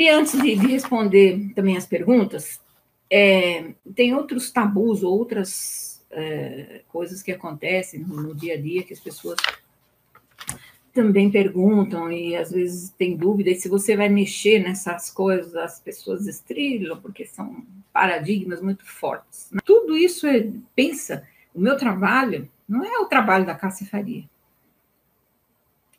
queria, antes de, de responder também as perguntas, é, tem outros tabus, outras é, coisas que acontecem no, no dia a dia que as pessoas também perguntam e às vezes tem dúvida, e se você vai mexer nessas coisas, as pessoas estrilam, porque são paradigmas muito fortes. Tudo isso é, pensa, o meu trabalho não é o trabalho da Faria.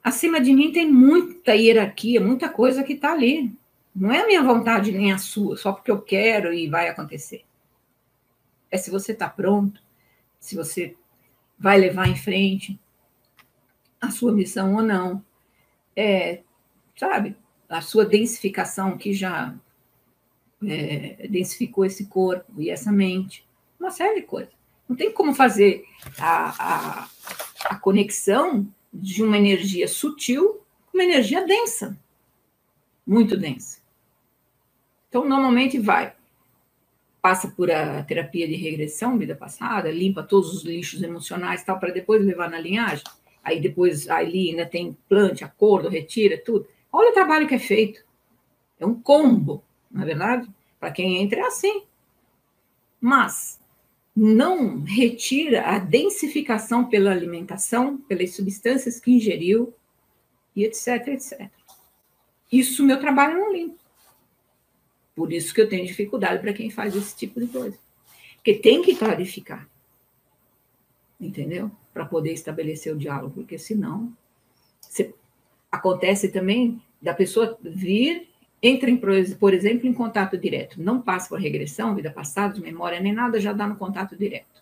Acima de mim tem muita hierarquia, muita coisa que está ali. Não é a minha vontade nem a sua, só porque eu quero e vai acontecer. É se você está pronto, se você vai levar em frente, a sua missão ou não. É, sabe, a sua densificação que já é, densificou esse corpo e essa mente, uma série de coisas. Não tem como fazer a, a, a conexão de uma energia sutil com uma energia densa, muito densa. Então, normalmente vai, passa por a terapia de regressão, vida passada, limpa todos os lixos emocionais tal, para depois levar na linhagem aí depois ali ainda tem implante, acordo, retira, tudo. Olha o trabalho que é feito. É um combo, na é verdade? Para quem entra é assim. Mas não retira a densificação pela alimentação, pelas substâncias que ingeriu, e etc, etc. Isso meu trabalho não limpa. Por isso que eu tenho dificuldade para quem faz esse tipo de coisa. Porque tem que clarificar. Entendeu? para poder estabelecer o diálogo, porque senão se, acontece também da pessoa vir, entra, em, por exemplo, em contato direto, não passa por regressão, vida passada, de memória, nem nada, já dá no contato direto.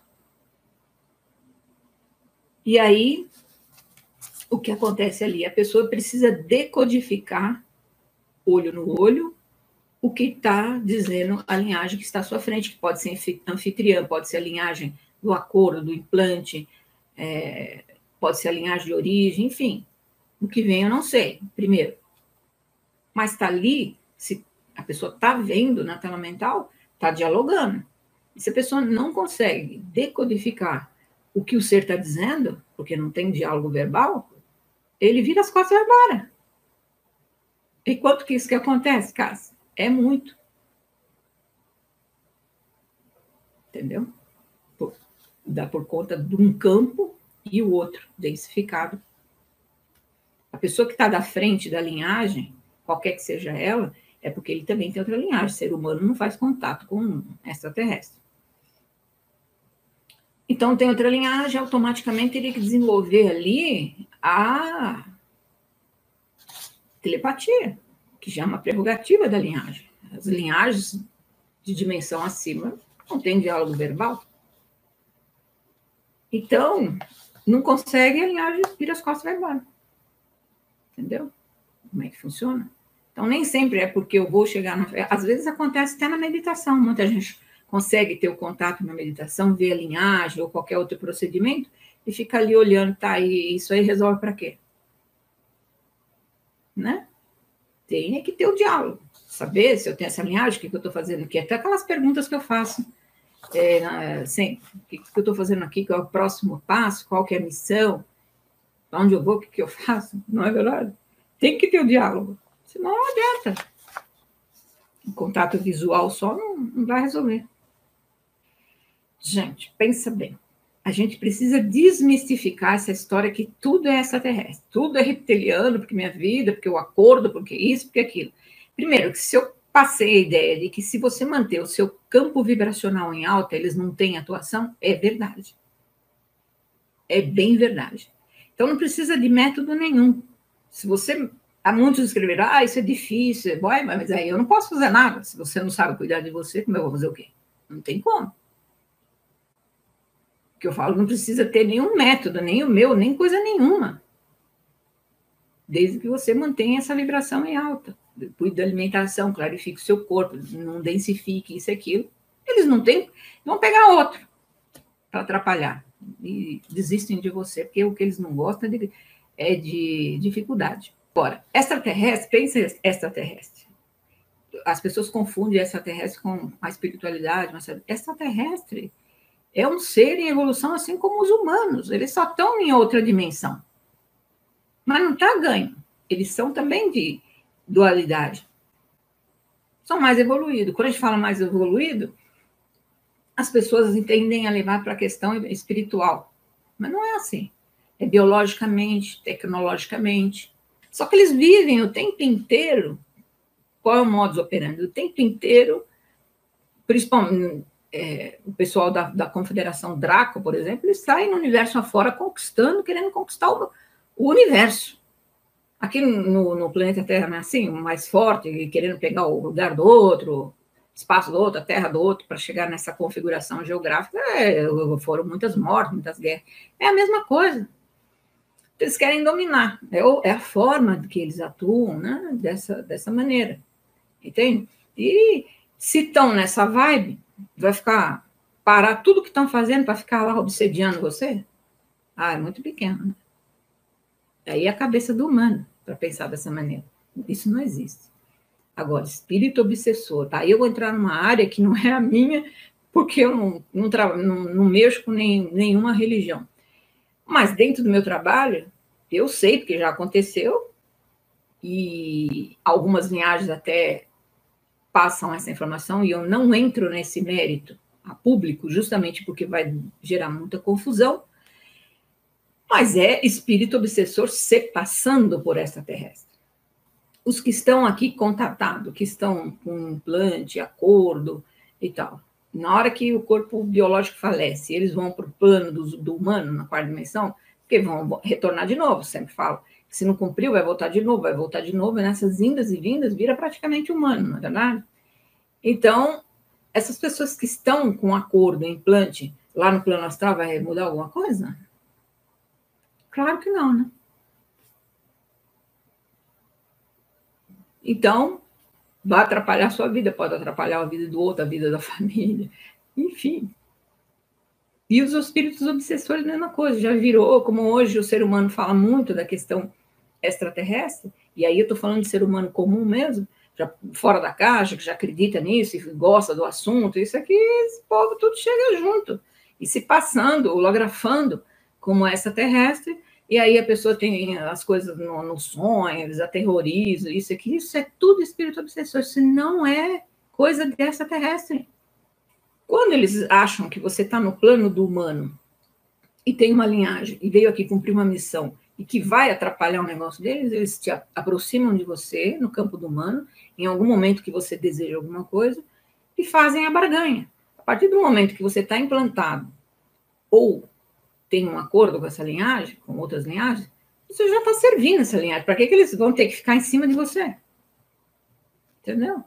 E aí, o que acontece ali? A pessoa precisa decodificar, olho no olho, o que está dizendo a linhagem que está à sua frente, que pode ser anfitriã, pode ser a linhagem do acordo, do implante, é, pode ser a linhagem de origem, enfim. O que vem eu não sei, primeiro. Mas está ali, se a pessoa está vendo na tela mental, está dialogando. E se a pessoa não consegue decodificar o que o ser está dizendo, porque não tem diálogo verbal, ele vira as costas e vai embora. E quanto que isso que acontece, Cássio? É muito. Entendeu? dá por conta de um campo e o outro densificado. A pessoa que está da frente da linhagem, qualquer que seja ela, é porque ele também tem outra linhagem. O ser humano não faz contato com um extraterrestre. Então, tem outra linhagem, automaticamente teria que desenvolver ali a telepatia, que já é uma prerrogativa da linhagem. As linhagens de dimensão acima não têm diálogo verbal. Então, não consegue alinhar, vira as costas e. Entendeu? Como é que funciona? Então, nem sempre é porque eu vou chegar. Na... Às vezes acontece até na meditação. Muita gente consegue ter o contato na meditação, ver a linhagem ou qualquer outro procedimento e fica ali olhando, tá? E isso aí resolve para quê? Né? Tem que ter o diálogo. Saber se eu tenho essa linhagem, o que, que eu estou fazendo aqui. Até aquelas perguntas que eu faço é, sempre. O que, que eu estou fazendo aqui? Qual é o próximo passo? Qual que é a missão? Para onde eu vou? O que, que eu faço? Não é verdade? Tem que ter o diálogo. Senão não adianta. O contato visual só não, não vai resolver. Gente, pensa bem. A gente precisa desmistificar essa história que tudo é extraterrestre, tudo é reptiliano, porque minha vida, porque o acordo, porque isso, porque aquilo. Primeiro, que se eu passei a ideia de que se você manter o seu campo vibracional em alta, eles não têm atuação, é verdade. É bem verdade. Então não precisa de método nenhum. Se você. Há muitos escreveram, ah, isso é difícil, vai, mas aí eu não posso fazer nada. Se você não sabe cuidar de você, como eu vou fazer o quê? Não tem como. Que eu falo, não precisa ter nenhum método, nem o meu, nem coisa nenhuma. Desde que você mantenha essa vibração em alta cuide da alimentação, clarifique o seu corpo, não densifique isso e aquilo. Eles não têm, vão pegar outro para atrapalhar e desistem de você, porque o que eles não gostam é de, é de dificuldade. Agora, extraterrestre, pensa extraterrestre. As pessoas confundem extraterrestre com a espiritualidade, mas extraterrestre é um ser em evolução assim como os humanos, eles só estão em outra dimensão. Mas não está ganho. Eles são também de dualidade. são mais evoluídos. Quando a gente fala mais evoluído, as pessoas entendem a levar para a questão espiritual. Mas não é assim. É biologicamente, tecnologicamente. Só que eles vivem o tempo inteiro. Qual é o modus operandi? O tempo inteiro, principalmente é, o pessoal da, da Confederação Draco, por exemplo, eles saem no universo afora conquistando, querendo conquistar o, o universo. Aqui no, no, planeta Terra não é assim, mais forte, querendo pegar o lugar do outro, espaço do outro, a terra do outro, para chegar nessa configuração geográfica. É, foram muitas mortes, muitas guerras. É a mesma coisa. Eles querem dominar. É, é a forma que eles atuam né, dessa, dessa maneira. Entende? E se estão nessa vibe, vai ficar parar tudo que estão fazendo para ficar lá obsediando você? Ah, é muito pequeno. Né? Aí é a cabeça do humano para pensar dessa maneira. Isso não existe. Agora, espírito obsessor, tá? Eu vou entrar numa área que não é a minha, porque eu não, não, não, não mexo com nem, nenhuma religião. Mas dentro do meu trabalho, eu sei, porque já aconteceu, e algumas linhagens até passam essa informação, e eu não entro nesse mérito a público, justamente porque vai gerar muita confusão, mas é espírito obsessor se passando por essa terrestre. Os que estão aqui contatados, que estão com implante, acordo e tal, na hora que o corpo biológico falece, eles vão para o plano do, do, humano, na quarta dimensão, porque vão retornar de novo, sempre falo. Se não cumpriu, vai voltar de novo, vai voltar de novo, e nessas indas e vindas vira praticamente humano, não é verdade? Então, essas pessoas que estão com acordo, implante, lá no plano astral, vai mudar alguma coisa? Claro que não, né? Então, vai atrapalhar a sua vida, pode atrapalhar a vida do outro, a vida da família, enfim. E os espíritos obsessores, mesma coisa, já virou, como hoje o ser humano fala muito da questão extraterrestre, e aí eu estou falando de ser humano comum mesmo, já fora da caixa, que já acredita nisso e gosta do assunto, isso aqui, esse povo tudo chega junto, e se passando, holografando, como essa terrestre, e aí a pessoa tem as coisas no, no sonho, eles aterrorizam, isso aqui, isso é tudo espírito obsessor, isso não é coisa dessa terrestre. Quando eles acham que você está no plano do humano e tem uma linhagem e veio aqui cumprir uma missão e que vai atrapalhar o negócio deles, eles te aproximam de você no campo do humano, em algum momento que você deseja alguma coisa, e fazem a barganha. A partir do momento que você está implantado ou tem um acordo com essa linhagem, com outras linhagens, você já está servindo essa linhagem. Para que, que eles vão ter que ficar em cima de você? Entendeu?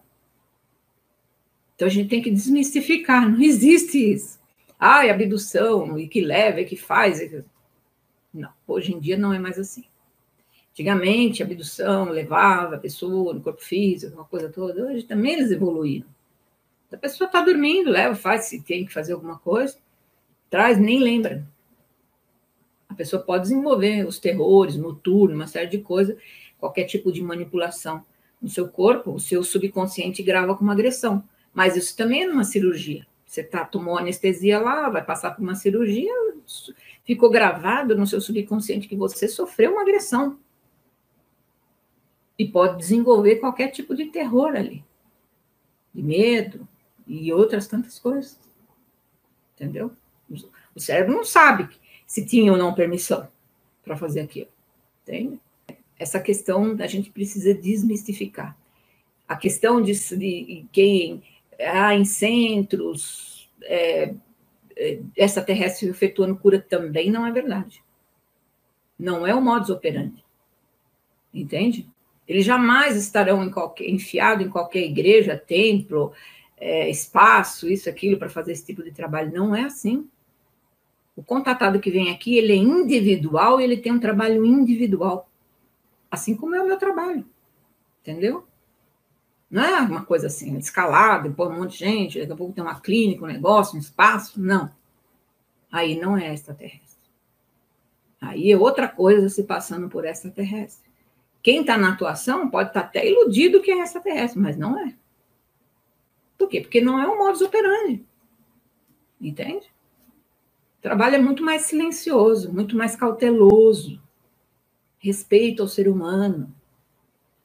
Então a gente tem que desmistificar, não existe isso. Ah, é abdução, e que leva, e que faz. E... Não, hoje em dia não é mais assim. Antigamente, abdução levava a pessoa no corpo físico, uma coisa toda. Hoje também eles evoluíram. A pessoa está dormindo, leva, faz, se tem que fazer alguma coisa, traz, nem lembra. A pessoa pode desenvolver os terrores noturnos, uma série de coisas, qualquer tipo de manipulação no seu corpo, o seu subconsciente grava como agressão. Mas isso também é numa cirurgia. Você tá, tomou anestesia lá, vai passar por uma cirurgia, ficou gravado no seu subconsciente que você sofreu uma agressão. E pode desenvolver qualquer tipo de terror ali, de medo e outras tantas coisas. Entendeu? O cérebro não sabe se tinha ou não permissão para fazer aquilo. Entende? Essa questão a gente precisa desmistificar. A questão de, de quem há em centros, é, essa terrestre efetuando cura também não é verdade. Não é o modus operandi. Entende? Eles jamais estarão em qualquer, enfiados em qualquer igreja, templo, é, espaço, isso, aquilo, para fazer esse tipo de trabalho. Não é assim. O contatado que vem aqui, ele é individual e ele tem um trabalho individual. Assim como é o meu trabalho. Entendeu? Não é uma coisa assim, escalada, põe um monte de gente, daqui a pouco tem uma clínica, um negócio, um espaço. Não. Aí não é extraterrestre. Aí é outra coisa se passando por extraterrestre. Quem está na atuação pode estar tá até iludido que é extraterrestre, mas não é. Por quê? Porque não é um modus operandi. Entende? trabalho é muito mais silencioso, muito mais cauteloso. Respeito ao ser humano,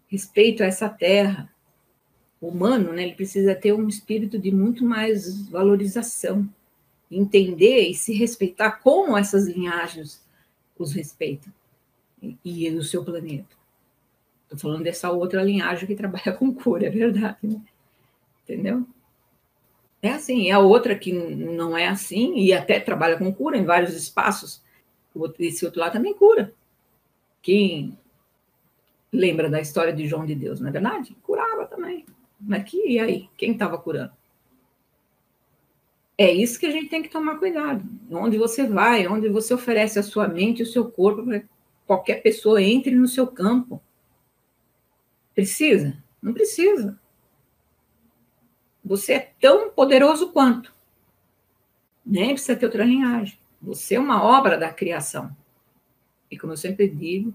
respeito a essa terra, humano, né, ele precisa ter um espírito de muito mais valorização, entender e se respeitar como essas linhagens os respeitam e, e o seu planeta. Estou falando dessa outra linhagem que trabalha com cura, é verdade, né? Entendeu? É assim, é a outra que não é assim e até trabalha com cura em vários espaços. Esse outro lá também cura. Quem lembra da história de João de Deus, não é verdade? Curava também. Mas que, e aí? Quem estava curando? É isso que a gente tem que tomar cuidado. Onde você vai, onde você oferece a sua mente o seu corpo para qualquer pessoa entre no seu campo. Precisa? Não precisa. Você é tão poderoso quanto. Nem precisa ter outra linhagem. Você é uma obra da criação. E como eu sempre digo,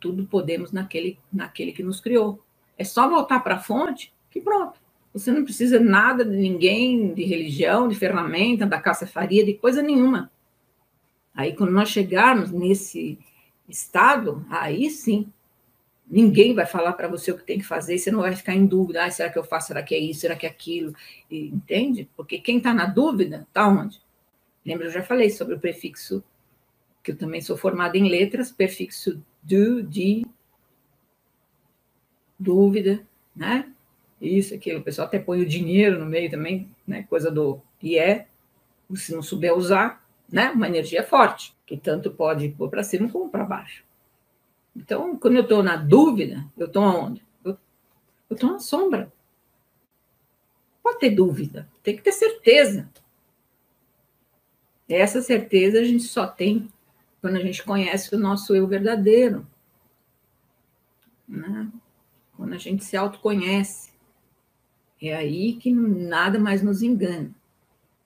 tudo podemos naquele, naquele que nos criou. É só voltar para a fonte que pronto. Você não precisa nada de ninguém, de religião, de ferramenta, da caça-faria, de coisa nenhuma. Aí, quando nós chegarmos nesse estado, aí sim, Ninguém vai falar para você o que tem que fazer, você não vai ficar em dúvida, ah, será que eu faço, será que é isso, será que é aquilo, e, entende? Porque quem está na dúvida, está onde? Lembra, eu já falei sobre o prefixo, que eu também sou formada em letras, prefixo do, de, dúvida, né? Isso, aquilo, o pessoal até põe o dinheiro no meio também, né? Coisa do e é, se não souber usar, né? Uma energia forte, que tanto pode pôr para cima como para baixo. Então, quando eu estou na dúvida, eu estou aonde? Eu estou na sombra. Pode ter dúvida, tem que ter certeza. Essa certeza a gente só tem quando a gente conhece o nosso eu verdadeiro. Né? Quando a gente se autoconhece. É aí que nada mais nos engana.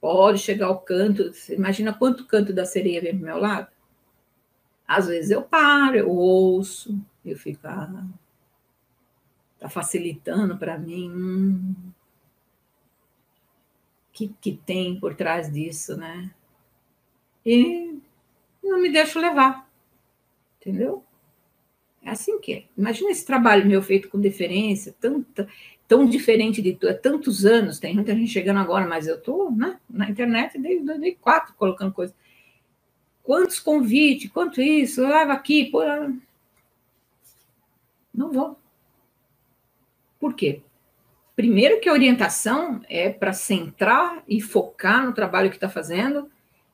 Pode chegar ao canto, imagina quanto canto da sereia vem para meu lado? Às vezes eu paro, eu ouço, eu fico, ah, tá facilitando para mim. Hum, que, que tem por trás disso, né? E não me deixo levar, entendeu? É assim que é. Imagina esse trabalho meu feito com deferência, tanta, tão diferente de tu, tantos anos, tem muita gente chegando agora, mas eu estou né, na internet desde 2004 colocando coisas quantos convites, quanto isso, leva aqui, pô. Não vou. Por quê? Primeiro que a orientação é para centrar e focar no trabalho que está fazendo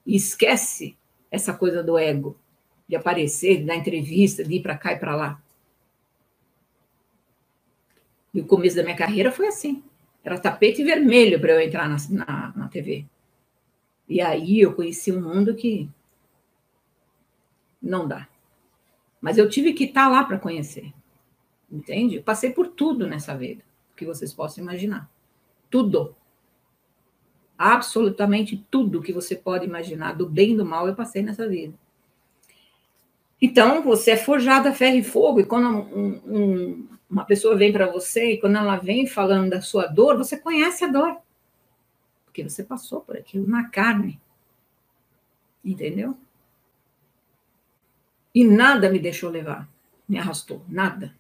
e esquece essa coisa do ego, de aparecer, de dar entrevista, de ir para cá e para lá. E o começo da minha carreira foi assim. Era tapete vermelho para eu entrar na, na, na TV. E aí eu conheci um mundo que não dá. Mas eu tive que estar lá para conhecer. Entende? Eu passei por tudo nessa vida, que vocês possam imaginar. Tudo. Absolutamente tudo que você pode imaginar, do bem e do mal, eu passei nessa vida. Então, você é forjado a ferro e fogo, e quando um, um, uma pessoa vem para você, e quando ela vem falando da sua dor, você conhece a dor. Porque você passou por aquilo na carne. Entendeu? E nada me deixou levar, me arrastou, nada.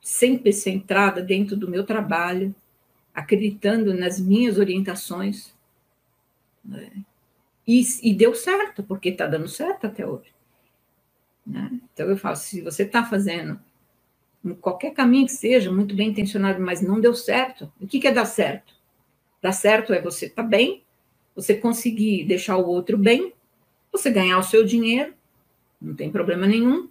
Sempre centrada dentro do meu trabalho, acreditando nas minhas orientações. Né? E, e, deu certo, porque está dando certo até hoje. Né? Então eu falo, se você está fazendo qualquer caminho que seja, muito bem intencionado, mas não deu certo, o que, que é dar certo? Dar certo é você estar tá bem, você conseguir deixar o outro bem, você ganhar o seu dinheiro, não tem problema nenhum,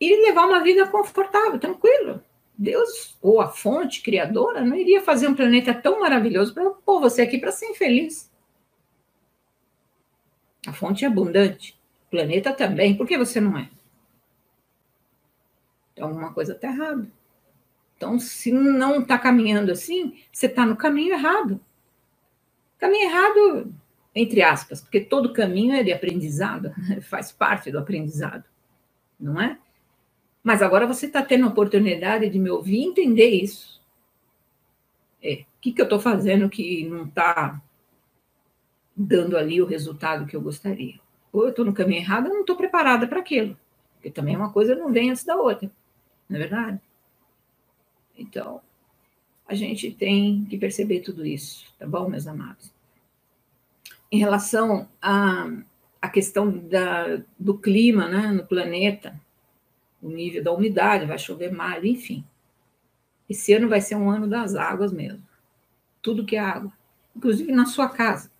e levar uma vida confortável, tranquilo. Deus, ou a fonte criadora, não iria fazer um planeta tão maravilhoso para pôr você aqui para ser infeliz. A fonte é abundante, planeta também, por que você não é? Então, alguma coisa está errada. Então, se não está caminhando assim, você está no caminho errado. Caminho errado entre aspas, porque todo caminho é de aprendizado, faz parte do aprendizado, não é? Mas agora você está tendo a oportunidade de me ouvir e entender isso. É, o que, que eu estou fazendo que não está dando ali o resultado que eu gostaria? Ou eu estou no caminho errado, eu não estou preparada para aquilo. Porque também uma coisa não vem antes da outra, não é verdade? Então, a gente tem que perceber tudo isso, tá bom, meus amados? Em relação à, à questão da, do clima né, no planeta, o nível da umidade, vai chover mais, enfim. Esse ano vai ser um ano das águas mesmo. Tudo que é água. Inclusive na sua casa,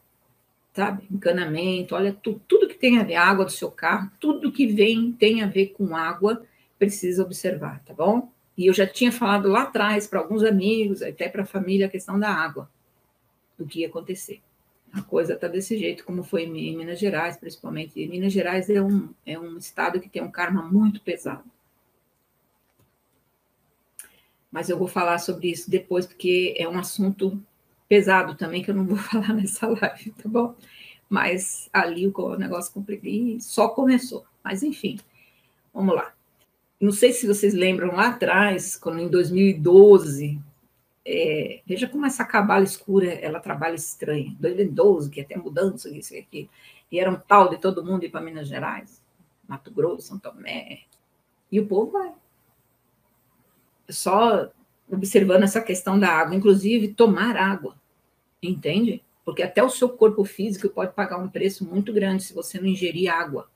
sabe? Encanamento, olha, tu, tudo que tem a ver, água do seu carro, tudo que vem tem a ver com água, precisa observar, tá bom? E eu já tinha falado lá atrás para alguns amigos, até para a família, a questão da água, do que ia acontecer. A coisa está desse jeito, como foi em Minas Gerais, principalmente. E Minas Gerais é um, é um estado que tem um karma muito pesado. Mas eu vou falar sobre isso depois, porque é um assunto pesado também, que eu não vou falar nessa live, tá bom? Mas ali o negócio complicado e só começou. Mas enfim, vamos lá. Não sei se vocês lembram lá atrás, quando em 2012 é, veja como essa cabala escura, ela trabalha estranha. 2012, que até mudança, isso e aquilo. E era um tal de todo mundo ir para Minas Gerais, Mato Grosso, São Tomé. E o povo vai. Só observando essa questão da água, inclusive tomar água, entende? Porque até o seu corpo físico pode pagar um preço muito grande se você não ingerir água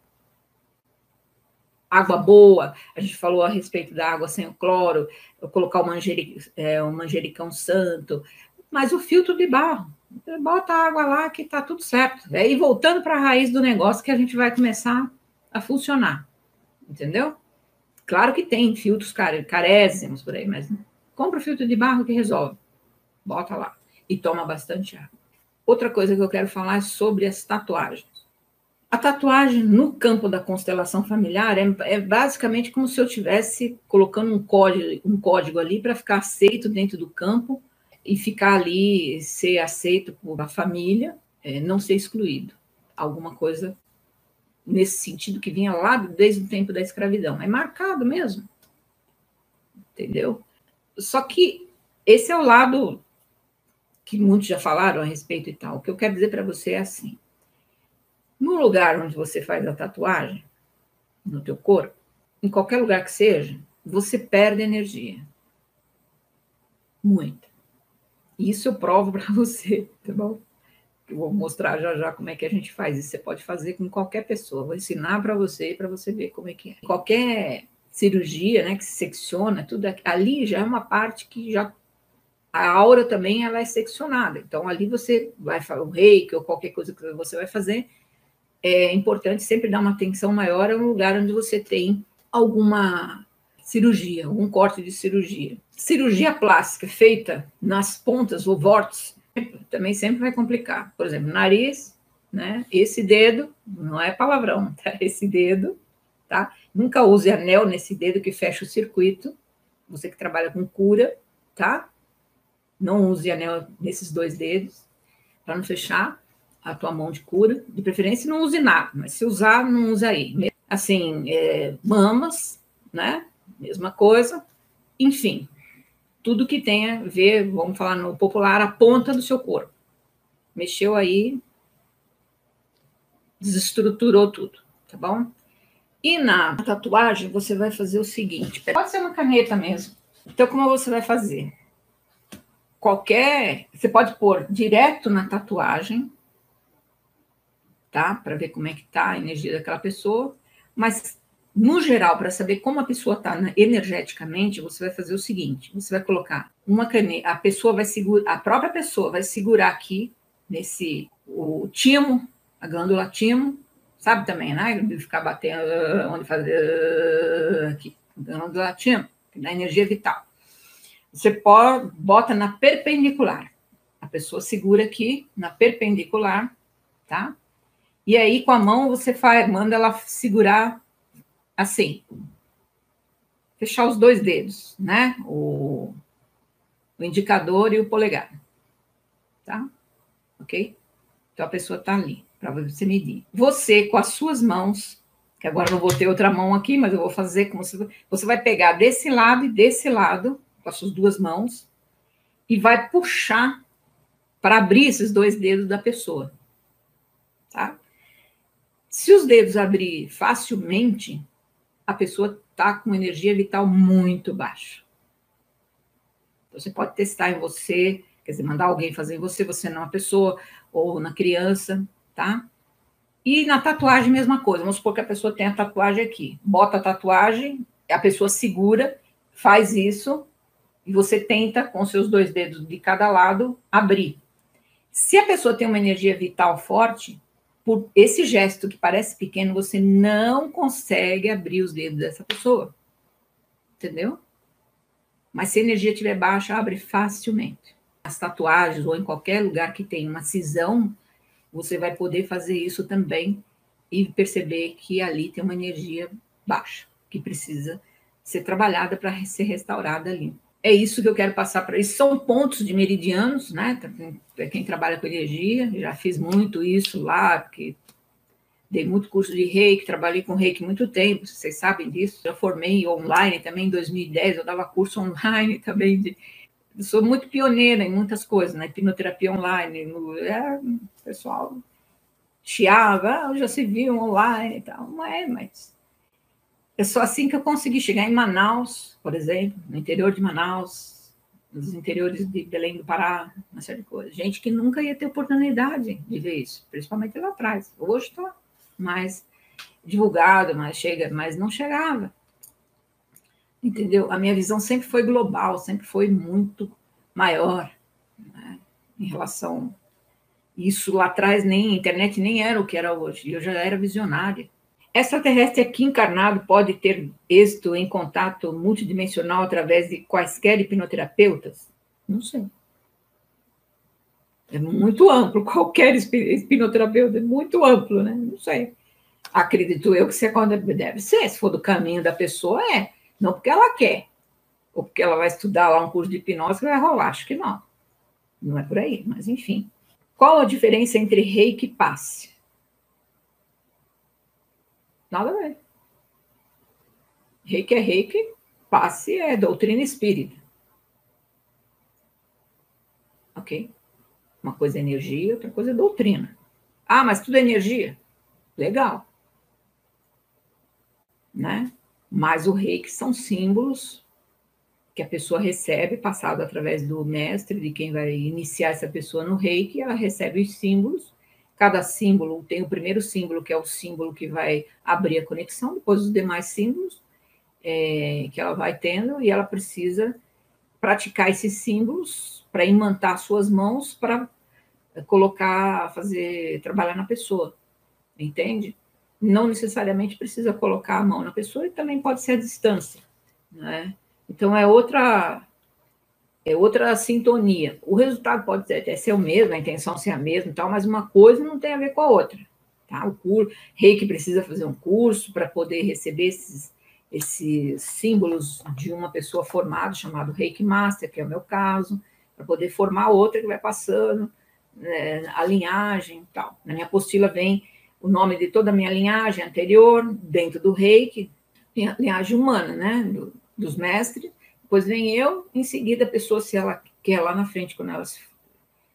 água boa, a gente falou a respeito da água sem o cloro, colocar o, manjeri, é, o manjericão santo, mas o filtro de barro, bota a água lá que está tudo certo. É, e voltando para a raiz do negócio que a gente vai começar a funcionar, entendeu? Claro que tem filtros carésimos por aí, mas compra o filtro de barro que resolve. Bota lá e toma bastante água. Outra coisa que eu quero falar é sobre as tatuagens. A tatuagem no campo da constelação familiar é, é basicamente como se eu estivesse colocando um código, um código ali para ficar aceito dentro do campo e ficar ali, ser aceito por a família, é, não ser excluído. Alguma coisa nesse sentido que vinha lá desde o tempo da escravidão. É marcado mesmo. Entendeu? Só que esse é o lado que muitos já falaram a respeito e tal. O que eu quero dizer para você é assim: no lugar onde você faz a tatuagem, no teu corpo, em qualquer lugar que seja, você perde energia. Muita. Isso eu provo para você, tá bom? Eu vou mostrar já já como é que a gente faz. Isso você pode fazer com qualquer pessoa. Vou ensinar para você para você ver como é que é. Qualquer cirurgia, né, que se secciona, tudo ali já é uma parte que já a aura também ela é seccionada. Então ali você vai falar o reiki ou qualquer coisa que você vai fazer, é importante sempre dar uma atenção maior a um lugar onde você tem alguma cirurgia, algum corte de cirurgia. Cirurgia plástica feita nas pontas ou vórtices também sempre vai complicar. Por exemplo, nariz, né? Esse dedo, não é palavrão, tá? Esse dedo, tá? Nunca use anel nesse dedo que fecha o circuito. Você que trabalha com cura, tá? Não use anel nesses dois dedos para não fechar a tua mão de cura. De preferência, não use nada, mas se usar, não use aí. Assim, é, mamas, né? Mesma coisa. Enfim, tudo que tenha a ver, vamos falar no popular, a ponta do seu corpo. Mexeu aí, desestruturou tudo, tá bom? E na tatuagem, você vai fazer o seguinte: pode ser uma caneta mesmo. Então, como você vai fazer? Qualquer. Você pode pôr direto na tatuagem, tá? Para ver como é que tá a energia daquela pessoa. Mas, no geral, para saber como a pessoa está energeticamente, você vai fazer o seguinte: você vai colocar uma caneta, a pessoa vai segurar, a própria pessoa vai segurar aqui nesse o timo, a glândula timo, sabe também, né? Ficar batendo onde fazer aqui, glândula timo, dá energia vital. Você pode, bota na perpendicular. A pessoa segura aqui na perpendicular, tá? E aí, com a mão, você faz, manda ela segurar assim. Fechar os dois dedos, né? O, o indicador e o polegar. Tá? Ok? Então, a pessoa está ali, para você medir. Você, com as suas mãos, que agora não vou ter outra mão aqui, mas eu vou fazer como se. Você vai pegar desse lado e desse lado, com as suas duas mãos, e vai puxar para abrir esses dois dedos da pessoa. Tá? Se os dedos abrir facilmente, a pessoa está com energia vital muito baixa. Você pode testar em você, quer dizer, mandar alguém fazer em você, você não é uma pessoa, ou na criança, tá? E na tatuagem, mesma coisa. Vamos supor que a pessoa tem a tatuagem aqui. Bota a tatuagem, a pessoa segura, faz isso, e você tenta, com seus dois dedos de cada lado, abrir. Se a pessoa tem uma energia vital forte, por esse gesto que parece pequeno, você não consegue abrir os dedos dessa pessoa. Entendeu? Mas se a energia estiver baixa, abre facilmente. As tatuagens ou em qualquer lugar que tenha uma cisão, você vai poder fazer isso também e perceber que ali tem uma energia baixa, que precisa ser trabalhada para ser restaurada ali. É isso que eu quero passar para eles. São pontos de meridianos, né? Para quem trabalha com energia, já fiz muito isso lá, porque dei muito curso de reiki, trabalhei com reiki muito tempo, vocês sabem disso. Já formei online também em 2010, eu dava curso online também. De, sou muito pioneira em muitas coisas, né? Hipnoterapia online, no, é, pessoal chiava, ah, já se viu online e tal. Não é, mas é só assim que eu consegui chegar em Manaus, por exemplo, no interior de Manaus, nos interiores de Belém do Pará, uma série de coisas. Gente que nunca ia ter oportunidade de ver isso, principalmente lá atrás. Hoje está mais divulgado, mas chega, mas não chegava. Entendeu? A minha visão sempre foi global, sempre foi muito maior né, em relação isso lá atrás nem internet nem era o que era hoje. Eu já era visionária. Extraterrestre aqui encarnado pode ter êxito em contato multidimensional através de quaisquer hipnoterapeutas? Não sei. É muito amplo, qualquer hipnoterapeuta é muito amplo, né? Não sei. Acredito eu que você deve ser, se for do caminho da pessoa, é. Não porque ela quer, ou porque ela vai estudar lá um curso de hipnose que vai rolar, acho que não. Não é por aí, mas enfim. Qual a diferença entre reiki e passe? Nada a ver. Reiki é reiki, passe é doutrina espírita. Ok? Uma coisa é energia, outra coisa é doutrina. Ah, mas tudo é energia? Legal. Né? Mas o reiki são símbolos que a pessoa recebe, passado através do mestre, de quem vai iniciar essa pessoa no reiki, ela recebe os símbolos Cada símbolo tem o primeiro símbolo, que é o símbolo que vai abrir a conexão, depois os demais símbolos é, que ela vai tendo, e ela precisa praticar esses símbolos para imantar suas mãos para colocar, fazer, trabalhar na pessoa, entende? Não necessariamente precisa colocar a mão na pessoa e também pode ser a distância, né? Então é outra é outra sintonia. O resultado pode até ser o mesmo, a intenção ser a mesma, tal, mas uma coisa não tem a ver com a outra. Tá? O curso, que precisa fazer um curso para poder receber esses, esses símbolos de uma pessoa formada, chamado Reiki Master, que é o meu caso, para poder formar outra que vai passando né, a linhagem e tal. Na minha apostila vem o nome de toda a minha linhagem anterior, dentro do Reiki, linhagem humana, né, do, dos mestres, depois vem eu, em seguida a pessoa, se ela quer lá na frente, quando elas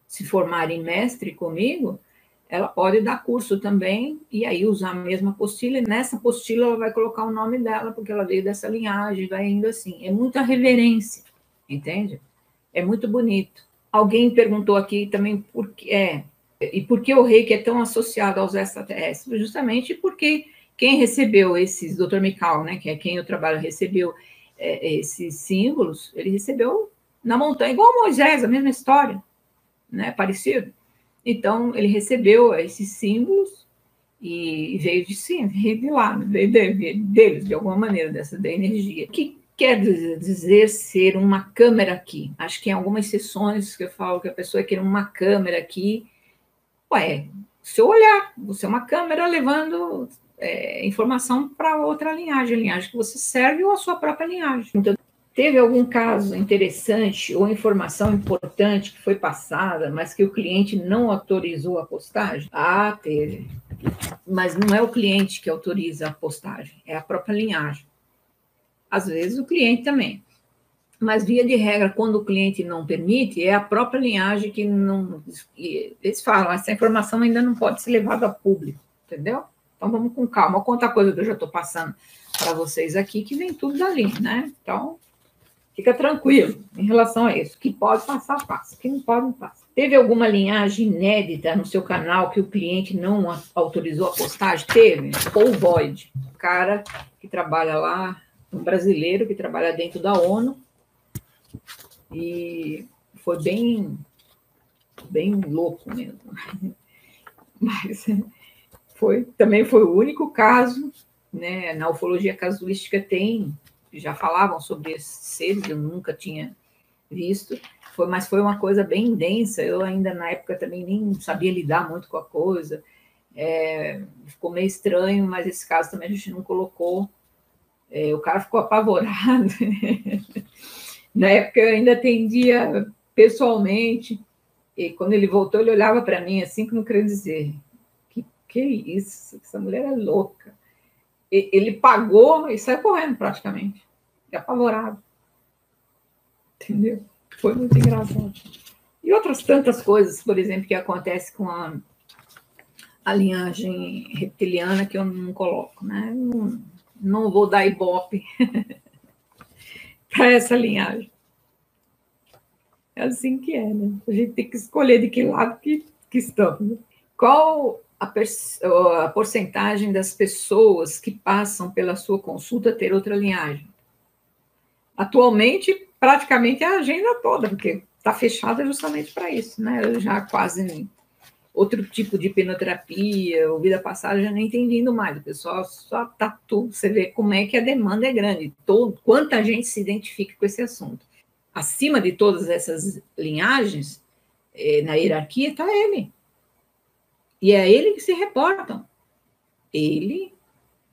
se formarem mestre comigo, ela pode dar curso também e aí usar a mesma apostila. E nessa apostila ela vai colocar o nome dela, porque ela veio dessa linhagem, vai indo assim. É muita reverência, entende? É muito bonito. Alguém perguntou aqui também por que é e por que o reiki é tão associado aos extraterrestres? Justamente porque quem recebeu esses, Dr. Mikal, né, que é quem eu trabalho, recebeu é, esses símbolos, ele recebeu na montanha, igual Moisés, a mesma história, né? Parecido. Então, ele recebeu esses símbolos e veio de cima, veio de lá, veio deles, de alguma maneira, dessa da energia. O que quer dizer ser uma câmera aqui? Acho que em algumas sessões que eu falo que a pessoa quer uma câmera aqui, ué, seu olhar, você é uma câmera levando é, informação para outra linhagem, a linhagem que você serve ou a sua própria linhagem. Então, teve algum caso interessante ou informação importante que foi passada, mas que o cliente não autorizou a postagem? Ah, teve. Mas não é o cliente que autoriza a postagem, é a própria linhagem. Às vezes o cliente também. Mas, via de regra, quando o cliente não permite, é a própria linhagem que não. Eles falam, essa informação ainda não pode ser levada a público, entendeu? Então vamos com calma. Quanta coisa que eu já estou passando para vocês aqui, que vem tudo dali, né? Então, Fica tranquilo em relação a isso. Que pode passar, passa. Que não pode, não passa. Teve alguma linhagem inédita no seu canal que o cliente não autorizou a postagem? Teve. Paul Void, o cara que trabalha lá, um brasileiro que trabalha dentro da ONU. E foi bem, bem louco mesmo. Mas foi, também foi o único caso, né? Na ufologia casuística tem, já falavam sobre esses seres, eu nunca tinha visto, foi, mas foi uma coisa bem densa. Eu ainda na época também nem sabia lidar muito com a coisa. É, ficou meio estranho, mas esse caso também a gente não colocou. É, o cara ficou apavorado. na época eu ainda atendia pessoalmente, e quando ele voltou, ele olhava para mim assim, como queria dizer: que, isso? Essa mulher é louca. E, ele pagou e saiu correndo praticamente, apavorado. Entendeu? Foi muito engraçado. E outras tantas coisas, por exemplo, que acontece com a, a linhagem reptiliana que eu não coloco, né? Não, não vou dar ibope para essa linhagem. É assim que é, né? A gente tem que escolher de que lado que, que estamos. Qual a, a porcentagem das pessoas que passam pela sua consulta ter outra linhagem? Atualmente, praticamente é a agenda toda, porque está fechada justamente para isso, né? Eu já quase outro tipo de hipnoterapia, ou vida passada, já nem tem vindo mais. O pessoal só tatu. Você vê como é que a demanda é grande, todo, quanta gente se identifica com esse assunto. Acima de todas essas linhagens, eh, na hierarquia, está ele. E é a ele que se reportam. Ele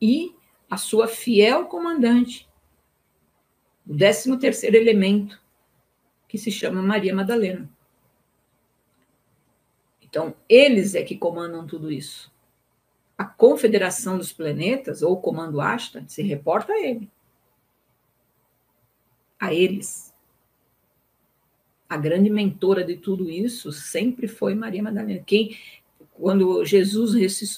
e a sua fiel comandante, o décimo terceiro elemento, que se chama Maria Madalena. Então, eles é que comandam tudo isso. A Confederação dos Planetas, ou o Comando Asta, se reporta a ele. A eles. A grande mentora de tudo isso sempre foi Maria Madalena. Quem, quando Jesus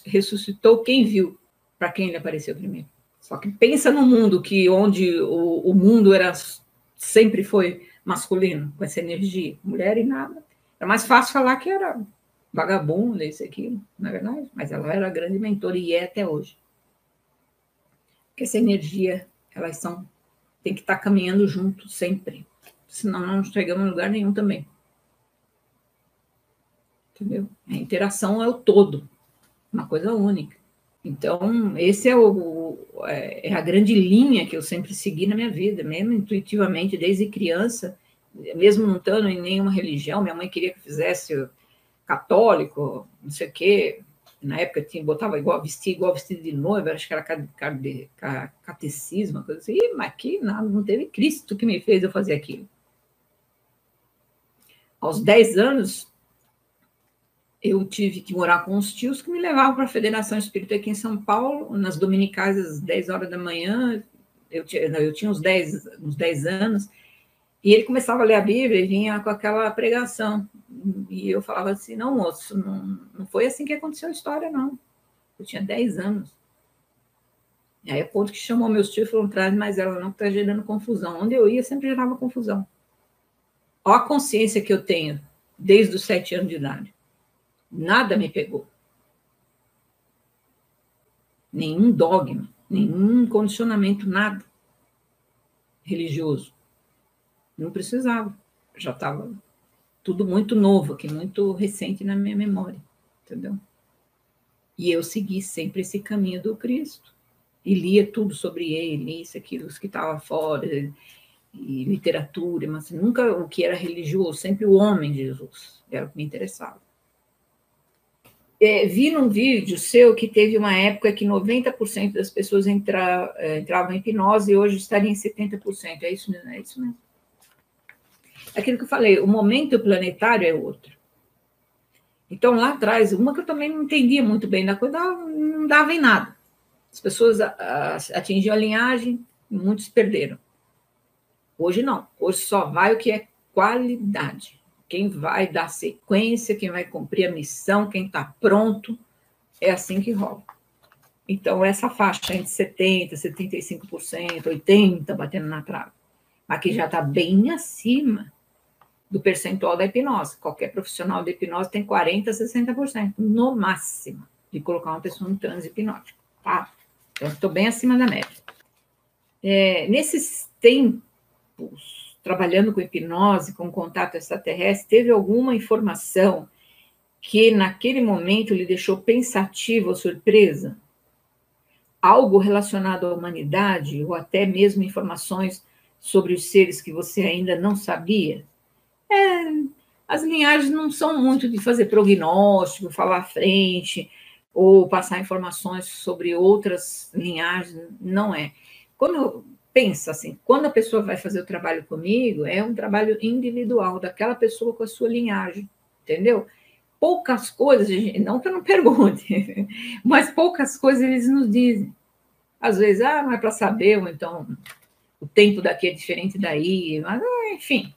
ressuscitou, quem viu? Para quem ele apareceu primeiro? Só que pensa no mundo que onde o, o mundo era sempre foi masculino, com essa energia, mulher e nada. É mais fácil falar que era vagabundo, isso aqui, não é verdade? Mas ela era a grande mentora e é até hoje. Porque essa energia, elas são, tem que estar caminhando junto sempre, senão não chegamos em lugar nenhum também. Entendeu? A interação é o todo, uma coisa única. Então, esse é, o, é, é a grande linha que eu sempre segui na minha vida, mesmo intuitivamente, desde criança, mesmo não estando em nenhuma religião, minha mãe queria que eu fizesse católico, não sei o quê. Na época tinha, botava igual, vestia igual vestido de noiva, acho que era catecismo, uma coisa assim. mas aqui nada, não teve Cristo que me fez eu fazer aquilo. Aos 10 anos, eu tive que morar com os tios que me levavam para a Federação Espírita aqui em São Paulo, nas dominicais às 10 horas da manhã. Eu tinha, eu tinha uns 10, uns 10 anos, e ele começava a ler a Bíblia e vinha com aquela pregação. E eu falava assim: não, moço, não, não foi assim que aconteceu a história, não. Eu tinha 10 anos. E aí, a ponto que chamou meus tios e falou: traz mais ela, não, que está gerando confusão. Onde eu ia, sempre gerava confusão. Olha a consciência que eu tenho desde os sete anos de idade. Nada me pegou. Nenhum dogma, nenhum condicionamento, nada religioso. Não precisava. Já estava tudo muito novo aqui, muito recente na minha memória, entendeu? E eu segui sempre esse caminho do Cristo. E lia tudo sobre ele, isso, aquilo, os que estavam fora, e literatura, mas nunca o que era religioso, sempre o homem de Jesus, era o que me interessava. É, vi num vídeo seu que teve uma época que 90% das pessoas entra, é, entravam em hipnose e hoje estaria em 70%. É isso mesmo? É isso mesmo. Aquilo que eu falei, o momento planetário é outro. Então, lá atrás, uma que eu também não entendia muito bem da coisa, não dava em nada. As pessoas atingiam a linhagem, muitos perderam. Hoje não. Hoje só vai o que é qualidade quem vai dar sequência, quem vai cumprir a missão, quem está pronto, é assim que rola. Então, essa faixa entre 70%, 75%, 80% batendo na trave. mas que já está bem acima do percentual da hipnose. Qualquer profissional de hipnose tem 40%, 60%, no máximo, de colocar uma pessoa no transe hipnótico, tá? Então, estou bem acima da média. É, nesses tempos, trabalhando com hipnose, com contato extraterrestre, teve alguma informação que naquele momento lhe deixou pensativo ou surpresa? Algo relacionado à humanidade, ou até mesmo informações sobre os seres que você ainda não sabia? É, as linhagens não são muito de fazer prognóstico, falar à frente, ou passar informações sobre outras linhagens, não é. Quando pensa assim, quando a pessoa vai fazer o trabalho comigo, é um trabalho individual daquela pessoa com a sua linhagem, entendeu? Poucas coisas, não que eu não pergunte, mas poucas coisas eles nos dizem. Às vezes, ah, não é para saber, ou então o tempo daqui é diferente daí, mas enfim.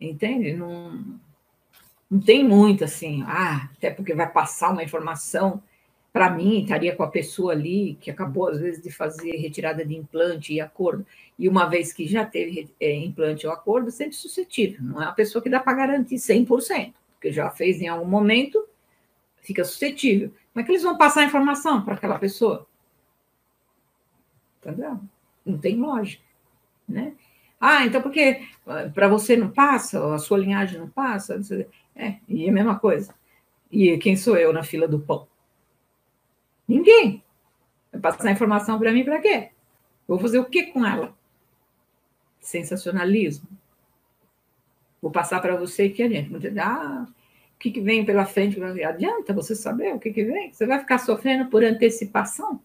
Entende? Não, não tem muito assim, ah, até porque vai passar uma informação para mim, estaria com a pessoa ali que acabou, às vezes, de fazer retirada de implante e acordo, e uma vez que já teve é, implante ou acordo, sempre suscetível, não é uma pessoa que dá para garantir 100%, porque já fez em algum momento, fica suscetível. Como é que eles vão passar a informação para aquela pessoa? Entendeu? Não tem lógica, né? Ah, então porque ah, para você não passa, a sua linhagem não passa? É, e é a mesma coisa. E quem sou eu na fila do pão? Ninguém. Vai passar informação para mim para quê? Vou fazer o que com ela? Sensacionalismo. Vou passar para você que adianta. Ah, o que, que vem pela frente? Adianta você saber o que, que vem? Você vai ficar sofrendo por antecipação?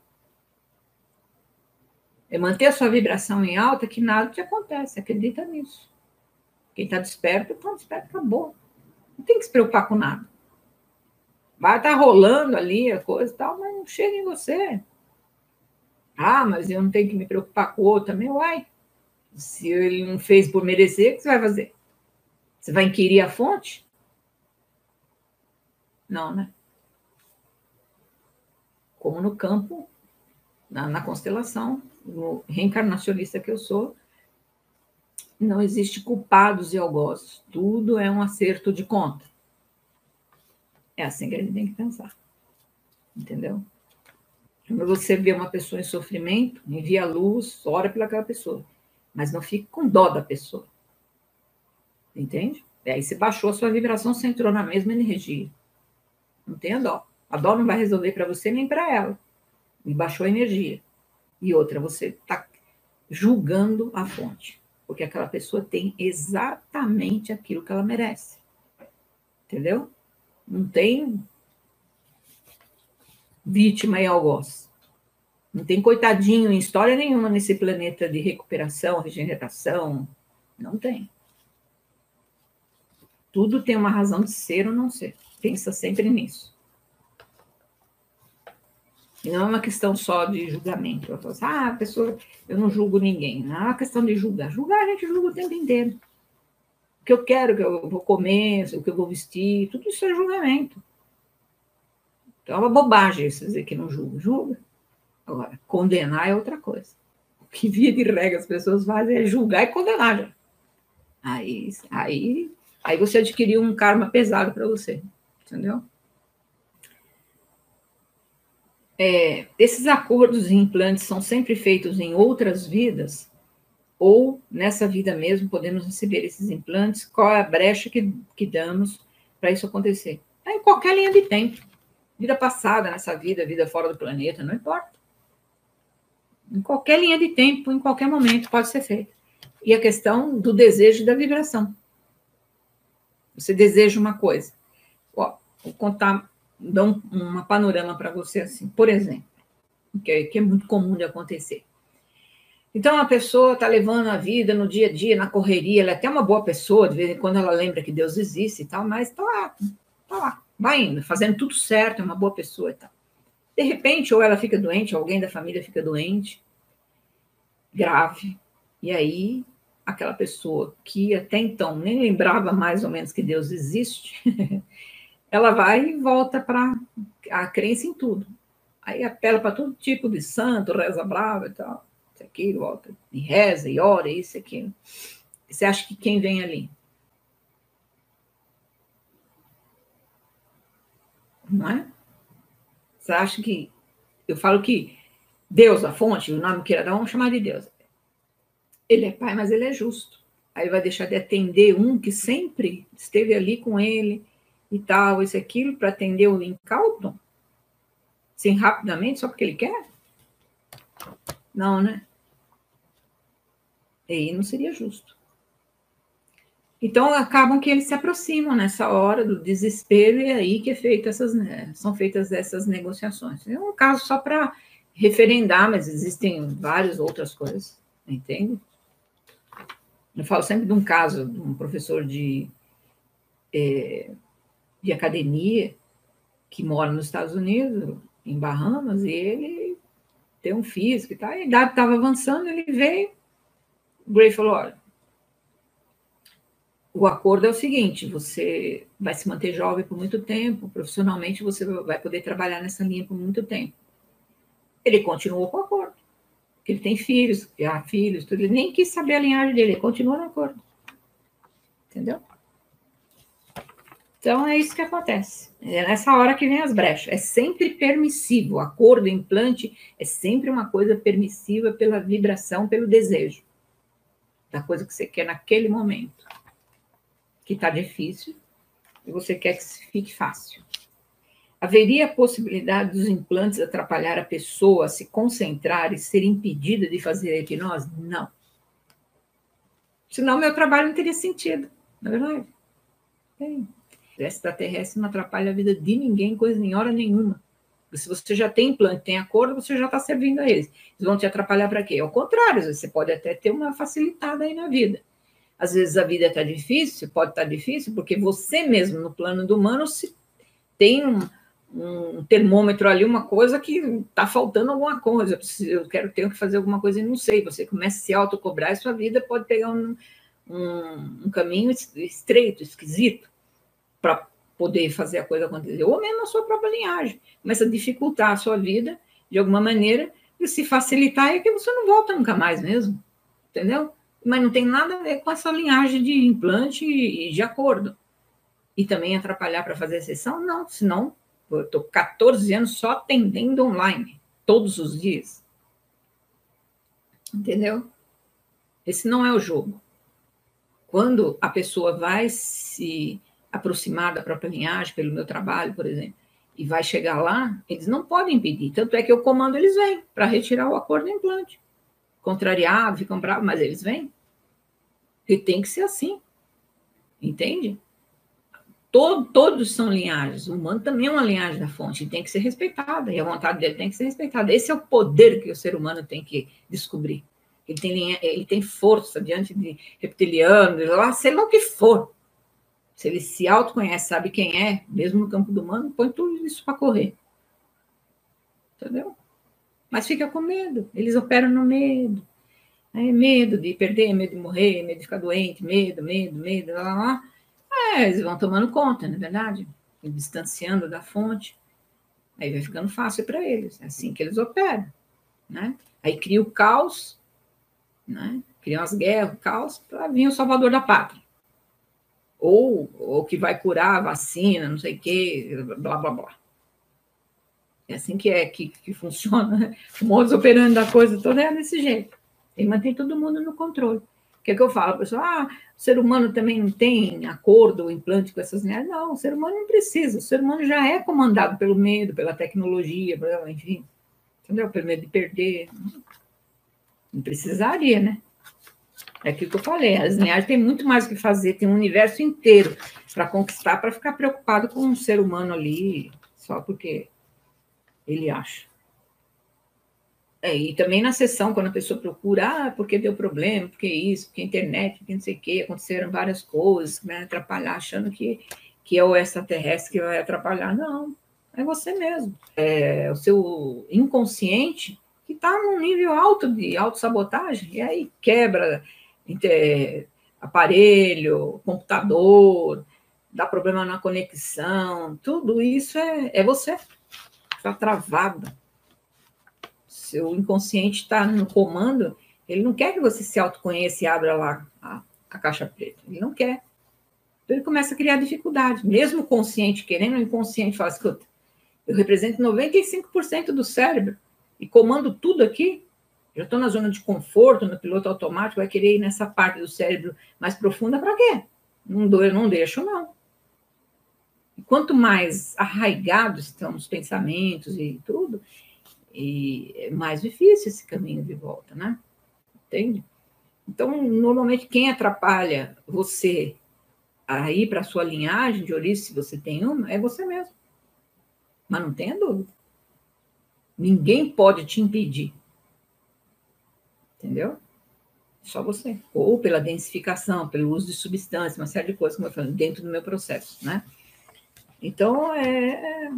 É manter a sua vibração em alta que nada te acontece. Acredita nisso. Quem está desperto, está desperto, acabou. Não tem que se preocupar com nada. Vai estar tá rolando ali a coisa e tal, mas não chega em você. Ah, mas eu não tenho que me preocupar com o outro também. Uai, se ele não fez por merecer, o que você vai fazer? Você vai inquirir a fonte? Não, né? Como no campo, na, na constelação, no reencarnacionista que eu sou, não existe culpados e algozes. Tudo é um acerto de conta. É assim que a gente tem que pensar. Entendeu? Quando você vê uma pessoa em sofrimento, envia luz, ora pelaquela pessoa. Mas não fique com dó da pessoa. Entende? E aí você baixou a sua vibração, você entrou na mesma energia. Não tenha dó. A dó não vai resolver para você nem para ela. E baixou a energia. E outra, você está julgando a fonte. Porque aquela pessoa tem exatamente aquilo que ela merece. Entendeu? Não tem vítima e algoz. Não tem coitadinho em história nenhuma nesse planeta de recuperação, regeneração. Não tem. Tudo tem uma razão de ser ou não ser. Pensa sempre nisso. E não é uma questão só de julgamento. Eu falo assim, ah, pessoa, eu não julgo ninguém. Não é uma questão de julgar. Julgar a gente julga o tempo inteiro que eu quero, que eu vou comer, o que eu vou vestir, tudo isso é julgamento. Então é uma bobagem isso dizer que não julga. Julga. Agora, condenar é outra coisa. O que via de regra as pessoas fazem é julgar e condenar já. Aí, aí, aí você adquiriu um karma pesado para você, entendeu? É, esses acordos e implantes são sempre feitos em outras vidas ou nessa vida mesmo podemos receber esses implantes, qual é a brecha que, que damos para isso acontecer? É em qualquer linha de tempo. Vida passada, nessa vida, vida fora do planeta, não importa. Em qualquer linha de tempo, em qualquer momento, pode ser feito. E a questão do desejo e da vibração. Você deseja uma coisa. Ó, vou contar, dar um, uma panorama para você assim. Por exemplo, que é, que é muito comum de acontecer. Então, a pessoa está levando a vida no dia a dia, na correria, ela é até uma boa pessoa, de vez em quando ela lembra que Deus existe e tal, mas está lá, está lá, vai indo, fazendo tudo certo, é uma boa pessoa e tal. De repente, ou ela fica doente, ou alguém da família fica doente, grave, e aí aquela pessoa que até então nem lembrava mais ou menos que Deus existe, ela vai e volta para a crença em tudo. Aí apela para todo tipo de santo, reza brava e tal aquilo, volta e reza, e ora, isso aquilo. Você acha que quem vem ali? Não é? Você acha que. Eu falo que Deus, a fonte, o nome que era, vamos chamar de Deus. Ele é pai, mas ele é justo. Aí vai deixar de atender um que sempre esteve ali com ele e tal, isso aquilo, para atender o incauto? Assim, rapidamente, só porque ele quer? Não, né? Aí não seria justo. Então acabam que eles se aproximam nessa hora do desespero e é aí que é feita essas, são feitas essas negociações. É um caso só para referendar, mas existem várias outras coisas, entende? Eu falo sempre de um caso de um professor de, é, de academia que mora nos Estados Unidos, em Bahamas, e ele tem um físico e tal, a idade estava avançando, ele veio, Gray falou, olha, o acordo é o seguinte: você vai se manter jovem por muito tempo, profissionalmente você vai poder trabalhar nessa linha por muito tempo. Ele continuou com o acordo. Ele tem filhos, filhos, tudo. ele nem quis saber a linhagem dele, ele continua no acordo. Entendeu? Então é isso que acontece. É nessa hora que vem as brechas. É sempre permissivo. O acordo, implante, é sempre uma coisa permissiva pela vibração, pelo desejo da coisa que você quer naquele momento que está difícil e você quer que fique fácil. Haveria a possibilidade dos implantes atrapalhar a pessoa a se concentrar e ser impedida de fazer a hipnose? Não. Senão meu trabalho não teria sentido, não é verdade? Tem. Extraterrestre não atrapalha a vida de ninguém, coisa em hora nenhuma. Se você já tem implante, tem acordo, você já está servindo a eles. Eles vão te atrapalhar para quê? Ao contrário, você pode até ter uma facilitada aí na vida. Às vezes a vida está difícil, pode estar tá difícil, porque você mesmo, no plano do humano, se tem um, um termômetro ali, uma coisa que está faltando alguma coisa. Eu, preciso, eu quero ter que fazer alguma coisa e não sei. Você começa a se autocobrar e sua vida pode pegar um, um, um caminho estreito, esquisito, para poder fazer a coisa acontecer. Ou mesmo a sua própria linhagem. Começa a dificultar a sua vida de alguma maneira, e se facilitar é que você não volta nunca mais mesmo. Entendeu? mas não tem nada a ver com essa linhagem de implante e de acordo. E também atrapalhar para fazer sessão? Não, senão eu estou 14 anos só atendendo online, todos os dias. Entendeu? Esse não é o jogo. Quando a pessoa vai se aproximar da própria linhagem, pelo meu trabalho, por exemplo, e vai chegar lá, eles não podem impedir. Tanto é que eu comando, eles vêm para retirar o acordo do implante. Contrariado, ficam bravos, mas eles vêm. E tem que ser assim. Entende? Todo, todos são linhagens. O humano também é uma linhagem da fonte, tem que ser respeitada, e a vontade dele tem que ser respeitada. Esse é o poder que o ser humano tem que descobrir. Ele tem, linha, ele tem força diante de reptiliano, lá, sei lá o que for. Se ele se autoconhece, sabe quem é, mesmo no campo do humano, põe tudo isso para correr. Entendeu? Mas fica com medo. Eles operam no medo. É medo de perder, medo de morrer, medo de ficar doente, medo, medo, medo, lá, lá. É, eles vão tomando conta, não é verdade? E distanciando da fonte. Aí vai ficando fácil para eles. É assim que eles operam. Né? Aí cria o caos, né? criam as guerras, o caos, para vir o salvador da pátria. Ou o que vai curar a vacina, não sei o quê, blá, blá, blá. É assim que é que, que funciona. O modus operandi da coisa toda é desse jeito. Tem que manter todo mundo no controle. O que é que eu falo? A pessoa, ah, o ser humano também não tem acordo ou implante com essas linhas. Não, o ser humano não precisa. O ser humano já é comandado pelo medo, pela tecnologia, enfim. Entendeu? Pelo medo de perder. Não precisaria, né? É aquilo que eu falei, as linhagens têm muito mais o que fazer, tem um universo inteiro para conquistar, para ficar preocupado com um ser humano ali, só porque ele acha. É, e também na sessão, quando a pessoa procura, ah, porque deu problema, porque isso, porque internet, porque não sei o quê, aconteceram várias coisas vai atrapalhar, achando que, que é o extraterrestre que vai atrapalhar. Não, é você mesmo. É o seu inconsciente que está num nível alto de autossabotagem, e aí quebra aparelho, computador, dá problema na conexão, tudo isso é, é você. Está travada seu inconsciente está no comando Ele não quer que você se autoconheça e abra lá a, a caixa preta. Ele não quer. Então ele começa a criar dificuldade. Mesmo consciente querendo, o inconsciente fala, escuta, eu represento 95% do cérebro e comando tudo aqui. Eu estou na zona de conforto, no piloto automático, vai querer ir nessa parte do cérebro mais profunda para quê? Não, dou, eu não deixo, não. E quanto mais arraigados estão os pensamentos e tudo, e é mais difícil esse caminho de volta, né? Entende? Então, normalmente, quem atrapalha você a ir para a sua linhagem de origem, se você tem uma, é você mesmo. Mas não tenha dúvida. Ninguém pode te impedir. Entendeu? Só você. Ou pela densificação, pelo uso de substâncias, uma série de coisas, como eu falei, dentro do meu processo, né? Então, é, é,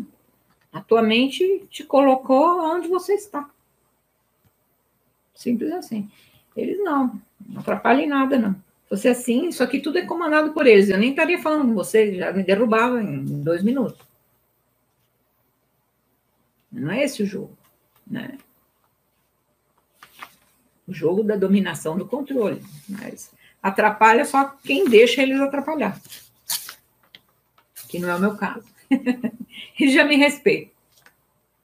a tua mente te colocou onde você está. Simples assim. Eles não, não atrapalham em nada, não. Você assim, isso aqui tudo é comandado por eles. Eu nem estaria falando com você, já me derrubava em dois minutos. Não é esse o jogo, né? O jogo da dominação do controle. Mas atrapalha só quem deixa eles atrapalhar. Que não é o meu caso. Eles já me respeitam.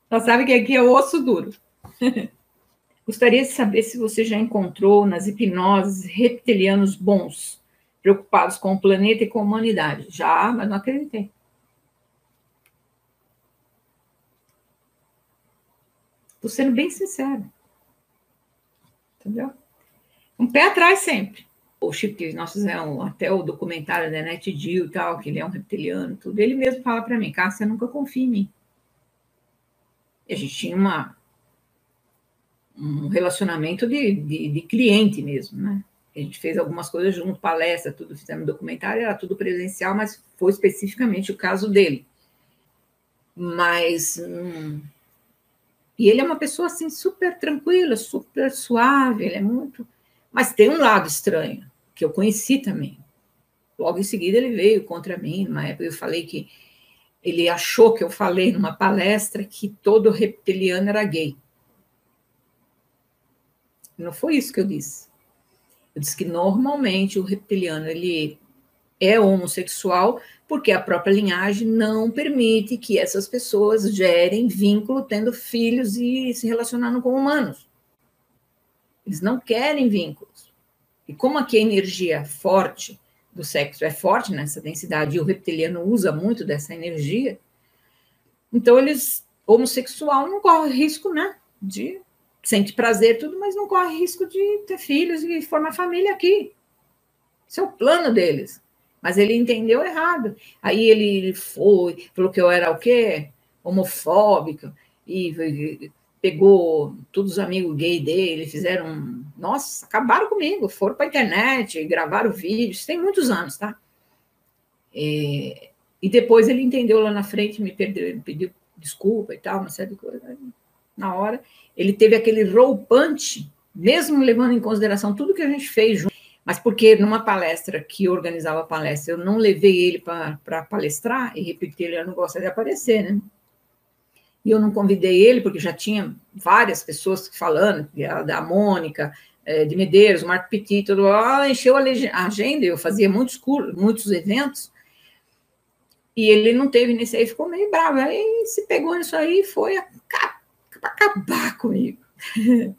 Só sabe que aqui é osso duro. Gostaria de saber se você já encontrou nas hipnoses reptilianos bons, preocupados com o planeta e com a humanidade. Já, mas não acreditei. Estou sendo bem sincero. Entendeu? Um pé atrás sempre. O Chico, que nós fizemos até o documentário da Net Dio e tal, que ele é um reptiliano, tudo, ele mesmo fala para mim, Cássia, nunca confia em mim. E a gente tinha uma, um relacionamento de, de, de, cliente mesmo, né? A gente fez algumas coisas junto, palestra, tudo, fizemos documentário, era tudo presencial, mas foi especificamente o caso dele. Mas. Hum, e ele é uma pessoa assim super tranquila, super suave, ele é muito. Mas tem um lado estranho, que eu conheci também. Logo em seguida ele veio contra mim, numa época eu falei que ele achou que eu falei numa palestra que todo reptiliano era gay. Não foi isso que eu disse. Eu disse que normalmente o reptiliano ele é homossexual porque a própria linhagem não permite que essas pessoas gerem vínculo tendo filhos e se relacionando com humanos. Eles não querem vínculos. E como aqui a energia forte do sexo é forte nessa densidade e o reptiliano usa muito dessa energia, então eles homossexual não corre risco, né, de sente prazer, tudo, mas não corre risco de ter filhos e formar família aqui. Esse é o plano deles. Mas ele entendeu errado. Aí ele foi, falou que eu era o quê? Homofóbica, e pegou todos os amigos gay dele, fizeram. Nossa, acabaram comigo, foram para a internet, gravaram vídeos, tem muitos anos, tá? E, e depois ele entendeu lá na frente, me perdeu, pediu desculpa e tal, uma série de coisas. Na hora, ele teve aquele roupante, mesmo levando em consideração tudo que a gente fez junto, mas porque numa palestra que eu organizava a palestra, eu não levei ele para palestrar, e repetir, ele não gosta de aparecer, né? E eu não convidei ele, porque já tinha várias pessoas falando, da Mônica, é, de Medeiros, Marco Petit, tudo lá, encheu a agenda, eu fazia muitos cursos, muitos eventos, e ele não teve nesse aí, ficou meio bravo. Aí se pegou nisso aí e foi acabar comigo.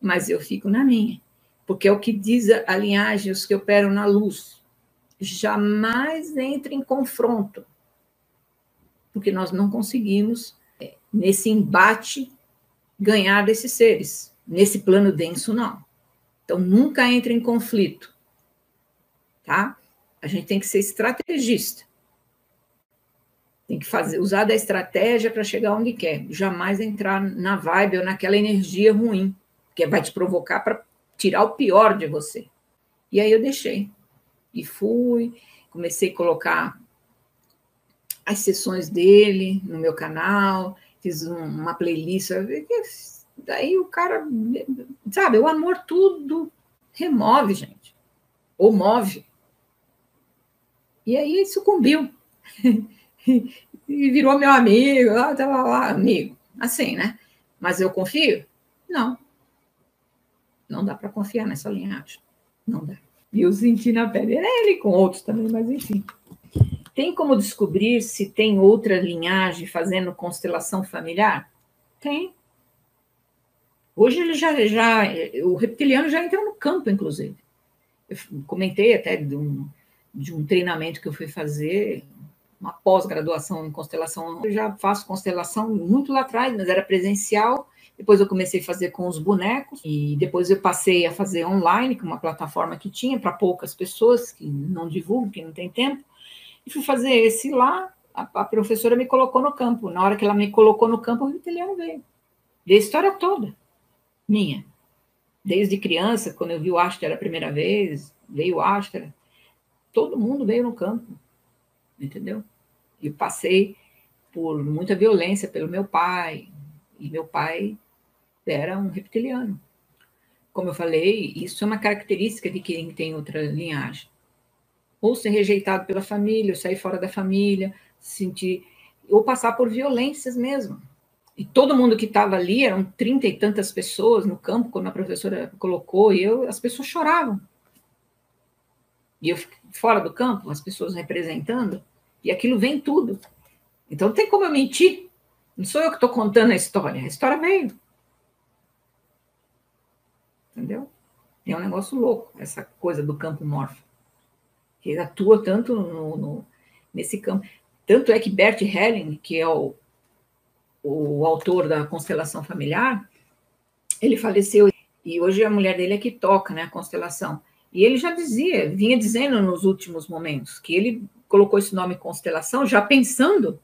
Mas eu fico na minha, porque é o que diz a linhagem, os que operam na luz. Jamais entre em confronto, porque nós não conseguimos, é, nesse embate, ganhar desses seres. Nesse plano denso, não. Então, nunca entre em conflito, tá? A gente tem que ser estrategista. Tem que fazer, usar da estratégia para chegar onde quer. Jamais entrar na vibe ou naquela energia ruim, que vai te provocar para tirar o pior de você. E aí eu deixei. E fui, comecei a colocar as sessões dele no meu canal, fiz uma playlist. Daí o cara, sabe, o amor tudo remove, gente. Ou move. E aí sucumbiu. e virou meu amigo, lá, lá, amigo. Assim, né? Mas eu confio? Não. Não dá para confiar nessa linhagem. Não dá. E eu senti na pele. É ele com outros também, mas enfim. Tem como descobrir se tem outra linhagem fazendo constelação familiar? Tem. Hoje ele já, já o reptiliano já entrou no campo, inclusive. Eu comentei até de um, de um treinamento que eu fui fazer, uma pós-graduação em constelação. Eu já faço constelação muito lá atrás, mas era presencial. Depois eu comecei a fazer com os bonecos e depois eu passei a fazer online, com uma plataforma que tinha para poucas pessoas que não divulgam, que não tem tempo. E fui fazer esse lá. A, a, professora me colocou no campo. Na hora que ela me colocou no campo, o italiano veio. Dei a história toda minha. Desde criança, quando eu vi o Astra a primeira vez, veio o Astra, todo mundo veio no campo entendeu? E passei por muita violência pelo meu pai, e meu pai era um reptiliano. Como eu falei, isso é uma característica de quem tem outra linhagem. Ou ser rejeitado pela família, ou sair fora da família, sentir ou passar por violências mesmo. E todo mundo que estava ali, eram trinta e tantas pessoas no campo, quando a professora colocou, e eu, as pessoas choravam. E eu fora do campo, as pessoas representando, e aquilo vem tudo. Então não tem como eu mentir. Não sou eu que estou contando a história, a história veio. Entendeu? É um negócio louco, essa coisa do campo morfo. Que atua tanto no, no, nesse campo. Tanto é que Bert Helling, que é o, o autor da constelação familiar, ele faleceu e hoje a mulher dele é que toca né, a constelação. E ele já dizia, vinha dizendo nos últimos momentos, que ele colocou esse nome constelação já pensando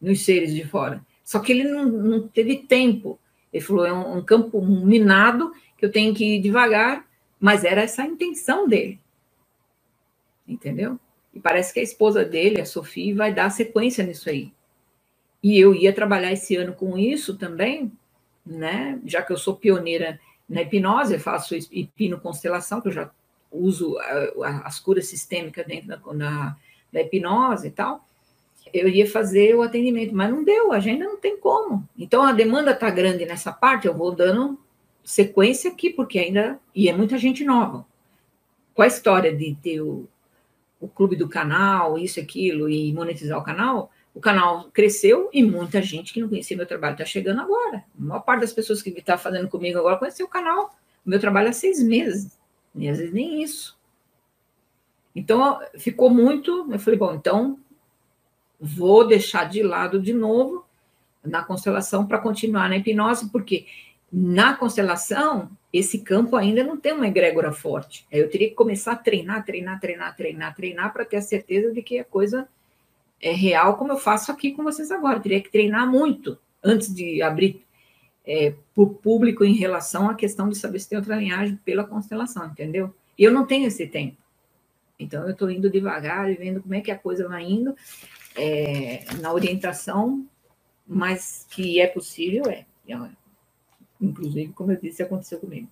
nos seres de fora. Só que ele não, não teve tempo. Ele falou: é um, um, campo minado que eu tenho que ir devagar, mas era essa a intenção dele. Entendeu? E parece que a esposa dele, a Sofia, vai dar sequência nisso aí. E eu ia trabalhar esse ano com isso também, né? Já que eu sou pioneira na hipnose, eu faço hipnoconstelação, que eu já uso as curas sistêmicas dentro da, da hipnose e tal, eu ia fazer o atendimento, mas não deu, a agenda não tem como. Então a demanda está grande nessa parte, eu vou dando sequência aqui, porque ainda. E é muita gente nova. Com a história de ter o, o clube do canal, isso, aquilo, e monetizar o canal, o canal cresceu e muita gente que não conhecia meu trabalho está chegando agora. A maior parte das pessoas que está fazendo comigo agora conheceu o canal. O meu trabalho há seis meses, e às vezes nem isso. Então, ficou muito. Eu falei, bom, então vou deixar de lado de novo na constelação para continuar na hipnose, porque na constelação esse campo ainda não tem uma egrégora forte. Aí eu teria que começar a treinar, treinar, treinar, treinar, treinar para ter a certeza de que a coisa é real, como eu faço aqui com vocês agora. Eu teria que treinar muito antes de abrir é, para o público em relação à questão de saber se tem outra linhagem pela constelação, entendeu? E eu não tenho esse tempo. Então, eu estou indo devagar e vendo como é que a coisa vai indo é, na orientação, mas que é possível, é. Inclusive, como eu disse, aconteceu comigo.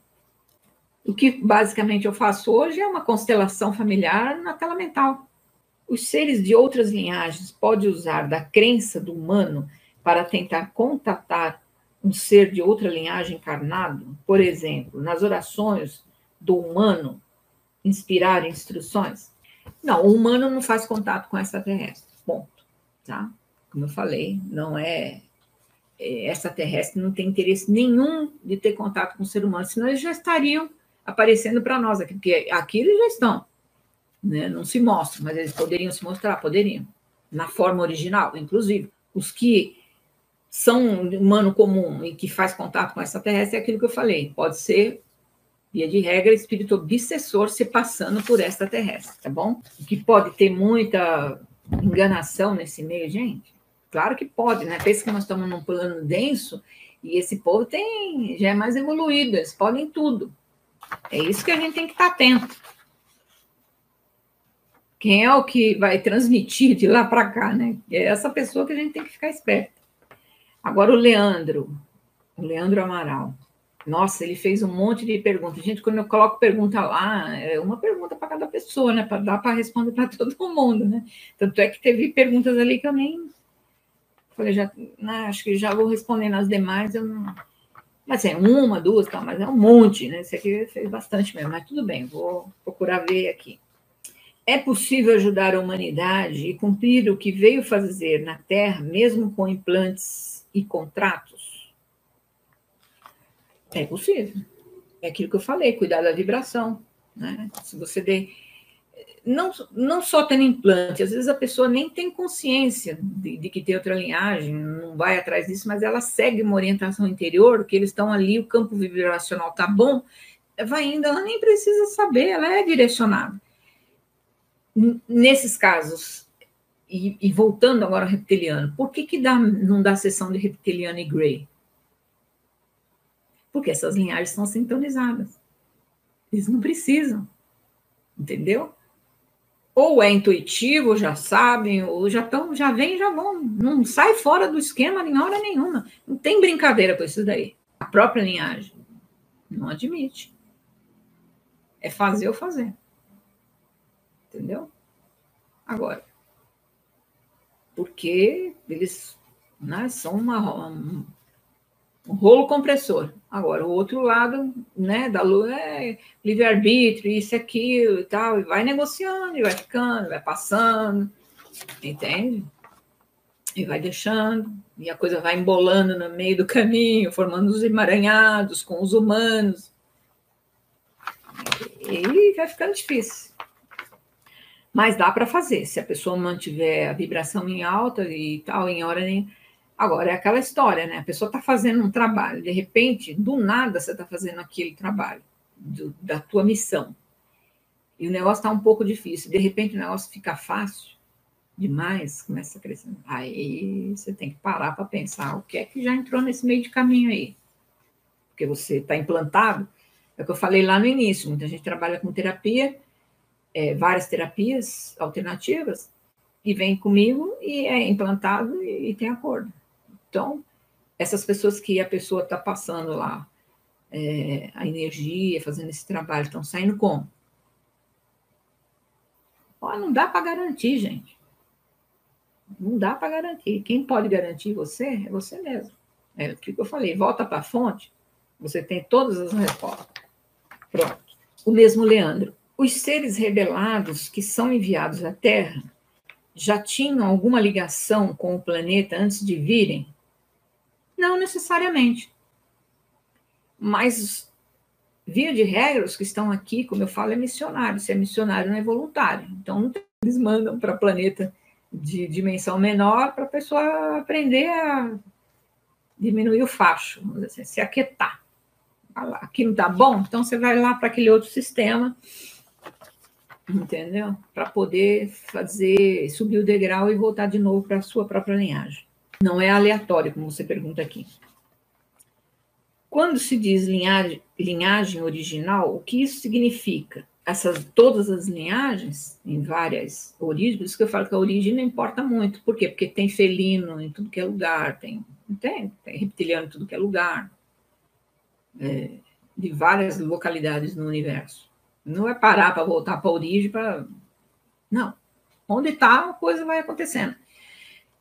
O que basicamente eu faço hoje é uma constelação familiar na tela mental. Os seres de outras linhagens podem usar da crença do humano para tentar contatar um ser de outra linhagem encarnado, por exemplo, nas orações do humano inspirar instruções? Não, o humano não faz contato com extraterrestre, ponto. Tá? Como eu falei, não é, é extraterrestre, não tem interesse nenhum de ter contato com o ser humano, senão eles já estariam aparecendo para nós aqui, porque aqui eles já estão. Né? Não se mostram, mas eles poderiam se mostrar, poderiam. Na forma original, inclusive. Os que são humano comum e que faz contato com extraterrestre é aquilo que eu falei. Pode ser via de regra, espírito obsessor se passando por extraterrestre, tá bom? Que pode ter muita enganação nesse meio, gente. Claro que pode, né? Pensa que nós estamos num plano denso e esse povo tem já é mais evoluído, eles podem tudo. É isso que a gente tem que estar atento. Quem é o que vai transmitir de lá para cá, né? É essa pessoa que a gente tem que ficar esperto. Agora o Leandro, o Leandro Amaral. Nossa, ele fez um monte de perguntas. Gente, quando eu coloco pergunta lá, é uma pergunta para cada pessoa, né? Para dar para responder para todo mundo, né? Tanto é que teve perguntas ali que eu nem falei, já, né, acho que já vou responder nas demais, eu não, Mas é uma, duas, tá, mas é um monte, né? Esse aqui fez bastante mesmo, mas tudo bem, vou procurar ver aqui. É possível ajudar a humanidade e cumprir o que veio fazer na Terra, mesmo com implantes e contratos? É possível. É aquilo que eu falei, cuidar da vibração. Né? Se você der não, não só tendo implante, às vezes a pessoa nem tem consciência de, de, que tem outra linhagem, não vai atrás disso, mas ela segue uma orientação interior, que eles estão ali, o campo vibracional tá bom, vai indo, ela nem precisa saber, ela é direcionada. Nesses casos, e, e voltando agora ao reptiliano, por que, que dá, não dá sessão de reptiliano e Grey? Porque essas linhagens são sintonizadas. Eles não precisam. Entendeu? ou é intuitivo, já sabem, ou já estão, já vem, já vão, não sai fora do esquema em hora nenhuma. Não tem brincadeira com isso daí. A própria linhagem não admite. É fazer ou fazer. Entendeu? Agora, porque eles né, são uma, um rolo compressor. Agora, o outro lado né, da lua é livre-arbítrio, isso, aquilo e tal, e vai negociando, e vai ficando, vai passando, entende? E vai deixando, e a coisa vai embolando no meio do caminho, formando os emaranhados com os humanos. E vai ficando difícil. Mas dá para fazer, se a pessoa mantiver a vibração em alta e tal, em hora nem Agora, é aquela história, né? A pessoa está fazendo um trabalho, de repente, do nada você está fazendo aquele trabalho, do, da tua missão. E o negócio está um pouco difícil. De repente, o negócio fica fácil demais, começa a crescer. Aí você tem que parar para pensar o que é que já entrou nesse meio de caminho aí. Porque você está implantado. É o que eu falei lá no início. Muita gente trabalha com terapia, é, várias terapias alternativas, e vem comigo e é implantado e, e tem acordo. Então, essas pessoas que a pessoa está passando lá, é, a energia, fazendo esse trabalho, estão saindo como? Ó, não dá para garantir, gente. Não dá para garantir. Quem pode garantir você é você mesmo. É o que eu falei. Volta para a fonte, você tem todas as respostas. Pronto. O mesmo Leandro. Os seres rebelados que são enviados à Terra já tinham alguma ligação com o planeta antes de virem? Não necessariamente. Mas, via de regra, os que estão aqui, como eu falo, é missionário. Se é missionário, não é voluntário. Então, eles mandam para planeta de dimensão menor para a pessoa aprender a diminuir o facho, assim, se aquietar. Aqui não está bom, então você vai lá para aquele outro sistema, entendeu? Para poder fazer, subir o degrau e voltar de novo para a sua própria linhagem. Não é aleatório, como você pergunta aqui. Quando se diz linhagem, linhagem original, o que isso significa? Essas, todas as linhagens, em várias origens, por isso que eu falo que a origem não importa muito. Por quê? Porque tem felino em tudo que é lugar, tem, tem, tem reptiliano em tudo que é lugar, é, de várias localidades no universo. Não é parar para voltar para a origem, para. Não. Onde está, a coisa vai acontecendo.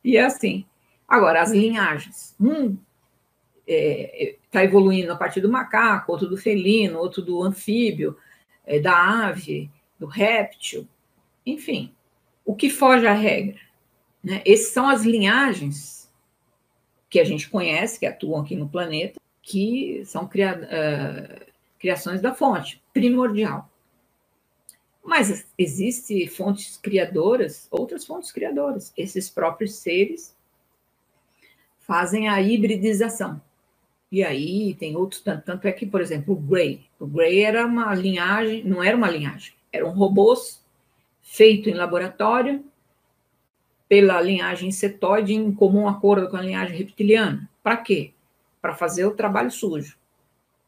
E é assim. Agora, as linhagens. Um está é, tá evoluindo a partir do macaco, outro do felino, outro do anfíbio, é, da ave, do réptil, enfim. O que foge à regra? Né? Essas são as linhagens que a gente conhece, que atuam aqui no planeta, que são cria, uh, criações da fonte, primordial. Mas existem fontes criadoras, outras fontes criadoras. Esses próprios seres fazem a hibridização. E aí tem outros, tanto, tanto é que, por exemplo, o Grey. O Grey era uma linhagem, não era uma linhagem, eram robôs feito em laboratório pela linhagem insetoide em comum acordo com a linhagem reptiliana. Para quê? Para fazer o trabalho sujo.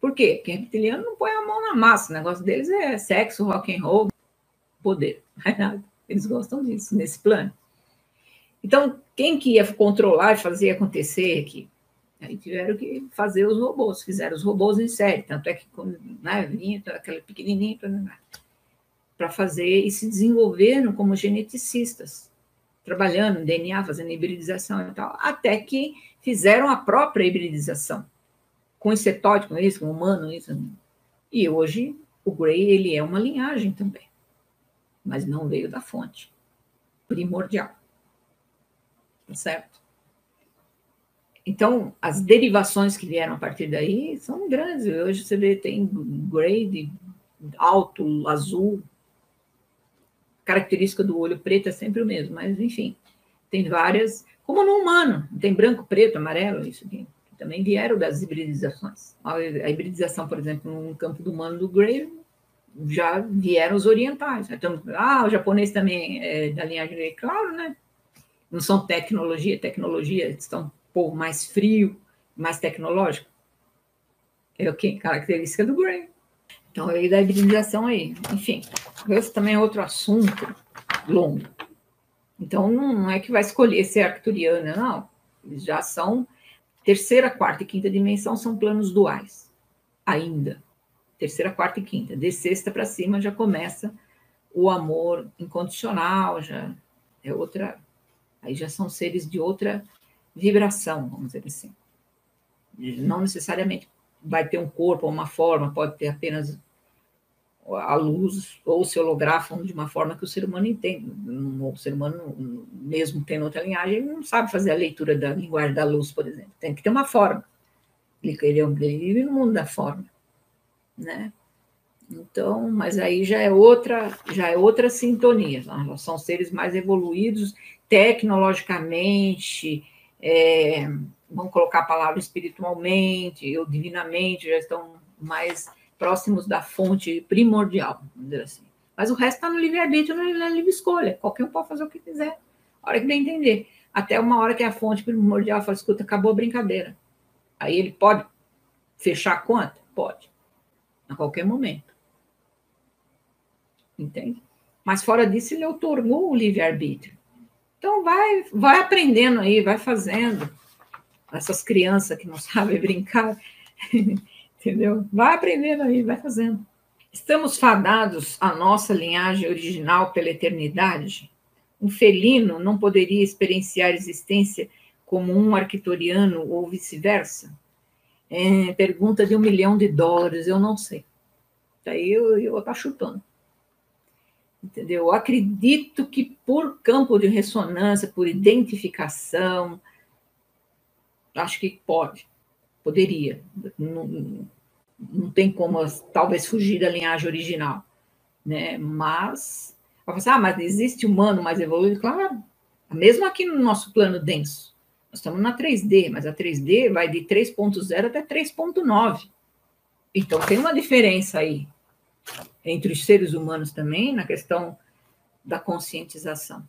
Por quê? Porque reptiliano não põe a mão na massa, o negócio deles é sexo, rock and roll, poder. Eles gostam disso, nesse plano. Então, quem que ia controlar e fazer acontecer aqui? Aí tiveram que fazer os robôs, fizeram os robôs em série, tanto é que né, vinha aquela pequenininha para fazer e se desenvolveram como geneticistas, trabalhando DNA, fazendo hibridização e tal, até que fizeram a própria hibridização com insetóide, com isso, com humano, isso. E hoje o Gray ele é uma linhagem também, mas não veio da fonte primordial. Certo? Então, as derivações que vieram a partir daí são grandes. Hoje você vê, tem grade alto, azul. A característica do olho preto é sempre o mesmo, mas enfim, tem várias, como no humano, tem branco, preto, amarelo, isso aqui. Também vieram das hibridizações. A hibridização, por exemplo, no campo do humano do Gray, já vieram os orientais. Então, ah, o japonês também é da linhagem Gray, claro, né? Não são tecnologia, tecnologia, estão povo mais frio, mais tecnológico. É o que? Característica do Gray. Então, aí da hibridização aí. Enfim, esse também é outro assunto longo. Então, não é que vai escolher ser arcturiana, não. Eles já são terceira, quarta e quinta dimensão são planos duais. Ainda. Terceira, quarta e quinta. De sexta para cima já começa o amor incondicional, já é outra. Aí já são seres de outra vibração, vamos dizer assim. Não necessariamente vai ter um corpo ou uma forma, pode ter apenas a luz ou se holografam de uma forma que o ser humano entende. O ser humano, mesmo tendo outra linhagem, não sabe fazer a leitura da linguagem da luz, por exemplo. Tem que ter uma forma. Ele, ele vive no mundo da forma, né? Então, mas aí já é outra, já é outra sintonia. São seres mais evoluídos tecnologicamente, é, vamos colocar a palavra espiritualmente ou divinamente, já estão mais próximos da fonte primordial, vamos dizer assim. Mas o resto está no livre-arbítrio, na livre escolha. Qualquer um pode fazer o que quiser, a hora que bem entender. Até uma hora que a fonte primordial fala, escuta, acabou a brincadeira. Aí ele pode fechar a conta? Pode. A qualquer momento. Entende? Mas fora disso, ele otorgou o livre-arbítrio. Então vai, vai aprendendo aí, vai fazendo. Essas crianças que não sabem brincar, entendeu? Vai aprendendo aí, vai fazendo. Estamos fadados à nossa linhagem original pela eternidade? Um felino não poderia experienciar existência como um arquitoriano ou vice-versa? É, pergunta de um milhão de dólares, eu não sei. Daí eu, eu estar chutando entendeu? Eu acredito que por campo de ressonância, por identificação, acho que pode, poderia. Não, não tem como, talvez, fugir da linhagem original, né? Mas, ah, mas existe humano mais evoluído? Claro, mesmo aqui no nosso plano denso. Nós estamos na 3D, mas a 3D vai de 3.0 até 3.9. Então tem uma diferença aí, entre os seres humanos também, na questão da conscientização.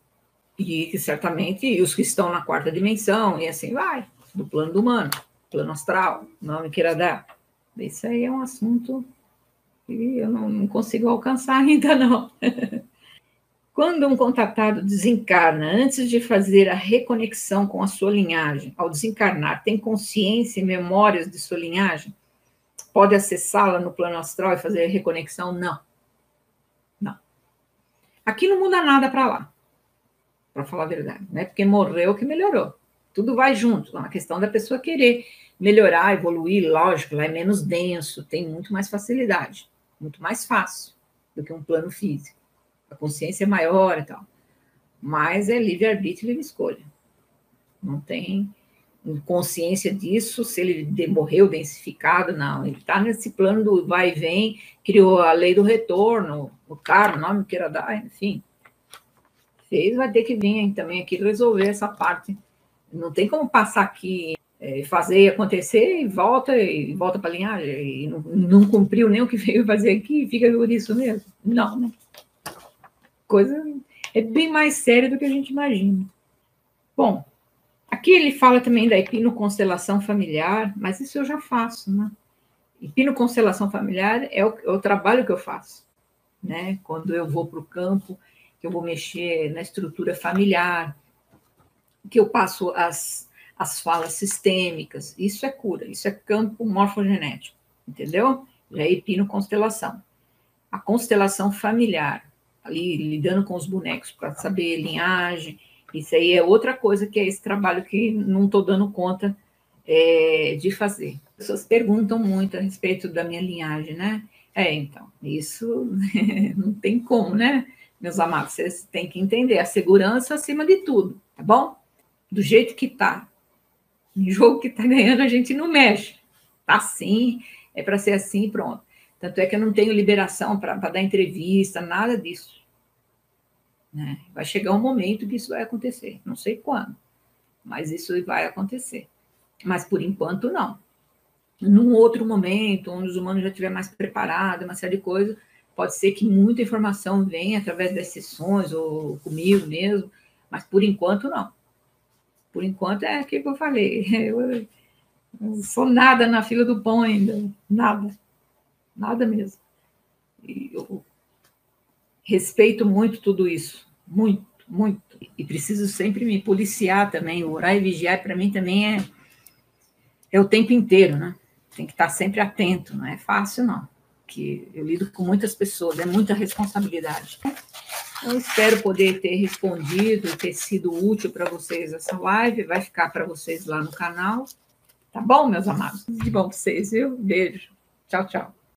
E que certamente os que estão na quarta dimensão, e assim vai, do plano do humano, plano astral, nome queira dar. Isso aí é um assunto que eu não, não consigo alcançar ainda, não. Quando um contatado desencarna, antes de fazer a reconexão com a sua linhagem, ao desencarnar, tem consciência e memórias de sua linhagem? Pode acessá-la no plano astral e fazer reconexão? Não. Aqui não muda nada para lá, para falar a verdade, né? Porque morreu que melhorou. Tudo vai junto. A questão da pessoa querer melhorar, evoluir, lógico, lá é menos denso, tem muito mais facilidade, muito mais fácil do que um plano físico. A consciência é maior e tal. Mas é livre-arbítrio e livre escolha. Não tem consciência disso, se ele morreu densificado, não. Ele está nesse plano do vai e vem, criou a lei do retorno, o cara, o nome que queira dar, enfim. Fez, vai ter que vir também aqui resolver essa parte. Não tem como passar aqui, é, fazer acontecer e volta e volta para a linhagem, e não, não, cumpriu nem o que veio fazer aqui, fica por isso mesmo. Não, né? Coisa é bem mais séria do que a gente imagina. Bom, Aqui ele fala também da hipnoconstelação familiar, mas isso eu já faço, né? Hipnoconstelação familiar é o, é o trabalho que eu faço, né? Quando eu vou para o campo, que eu vou mexer na estrutura familiar, que eu passo as, as falas sistêmicas, isso é cura, isso é campo morfogenético, entendeu? Já é hipnoconstelação. A constelação familiar, ali lidando com os bonecos para saber linhagem, isso aí é outra coisa que é esse trabalho que não estou dando conta é, de fazer. As pessoas perguntam muito a respeito da minha linhagem, né? É, então, isso não tem como, né? Meus amados, vocês têm que entender a segurança acima de tudo, tá bom? Do jeito que tá. Em jogo que tá ganhando, a gente não mexe. Tá assim, é para ser assim, pronto. Tanto é que eu não tenho liberação para dar entrevista, nada disso. Né? Vai chegar um momento que isso vai acontecer, não sei quando, mas isso vai acontecer. Mas por enquanto, não. Num outro momento, onde os humanos já estiverem mais preparados, uma série de coisas, pode ser que muita informação venha através das sessões ou comigo mesmo, mas por enquanto, não. Por enquanto é aquilo que eu falei. Eu, não sou nada na fila do pão ainda, nada, nada mesmo. E eu respeito muito tudo isso, muito, muito. E preciso sempre me policiar também, orar e vigiar para mim também é é o tempo inteiro, né? Tem que estar sempre atento, não é fácil, não. Que eu lido com muitas pessoas, é muita responsabilidade. Eu espero poder ter respondido, ter sido útil para vocês essa live, vai ficar para vocês lá no canal. Tá bom, meus amados? De bom para vocês, viu? Beijo. Tchau, tchau.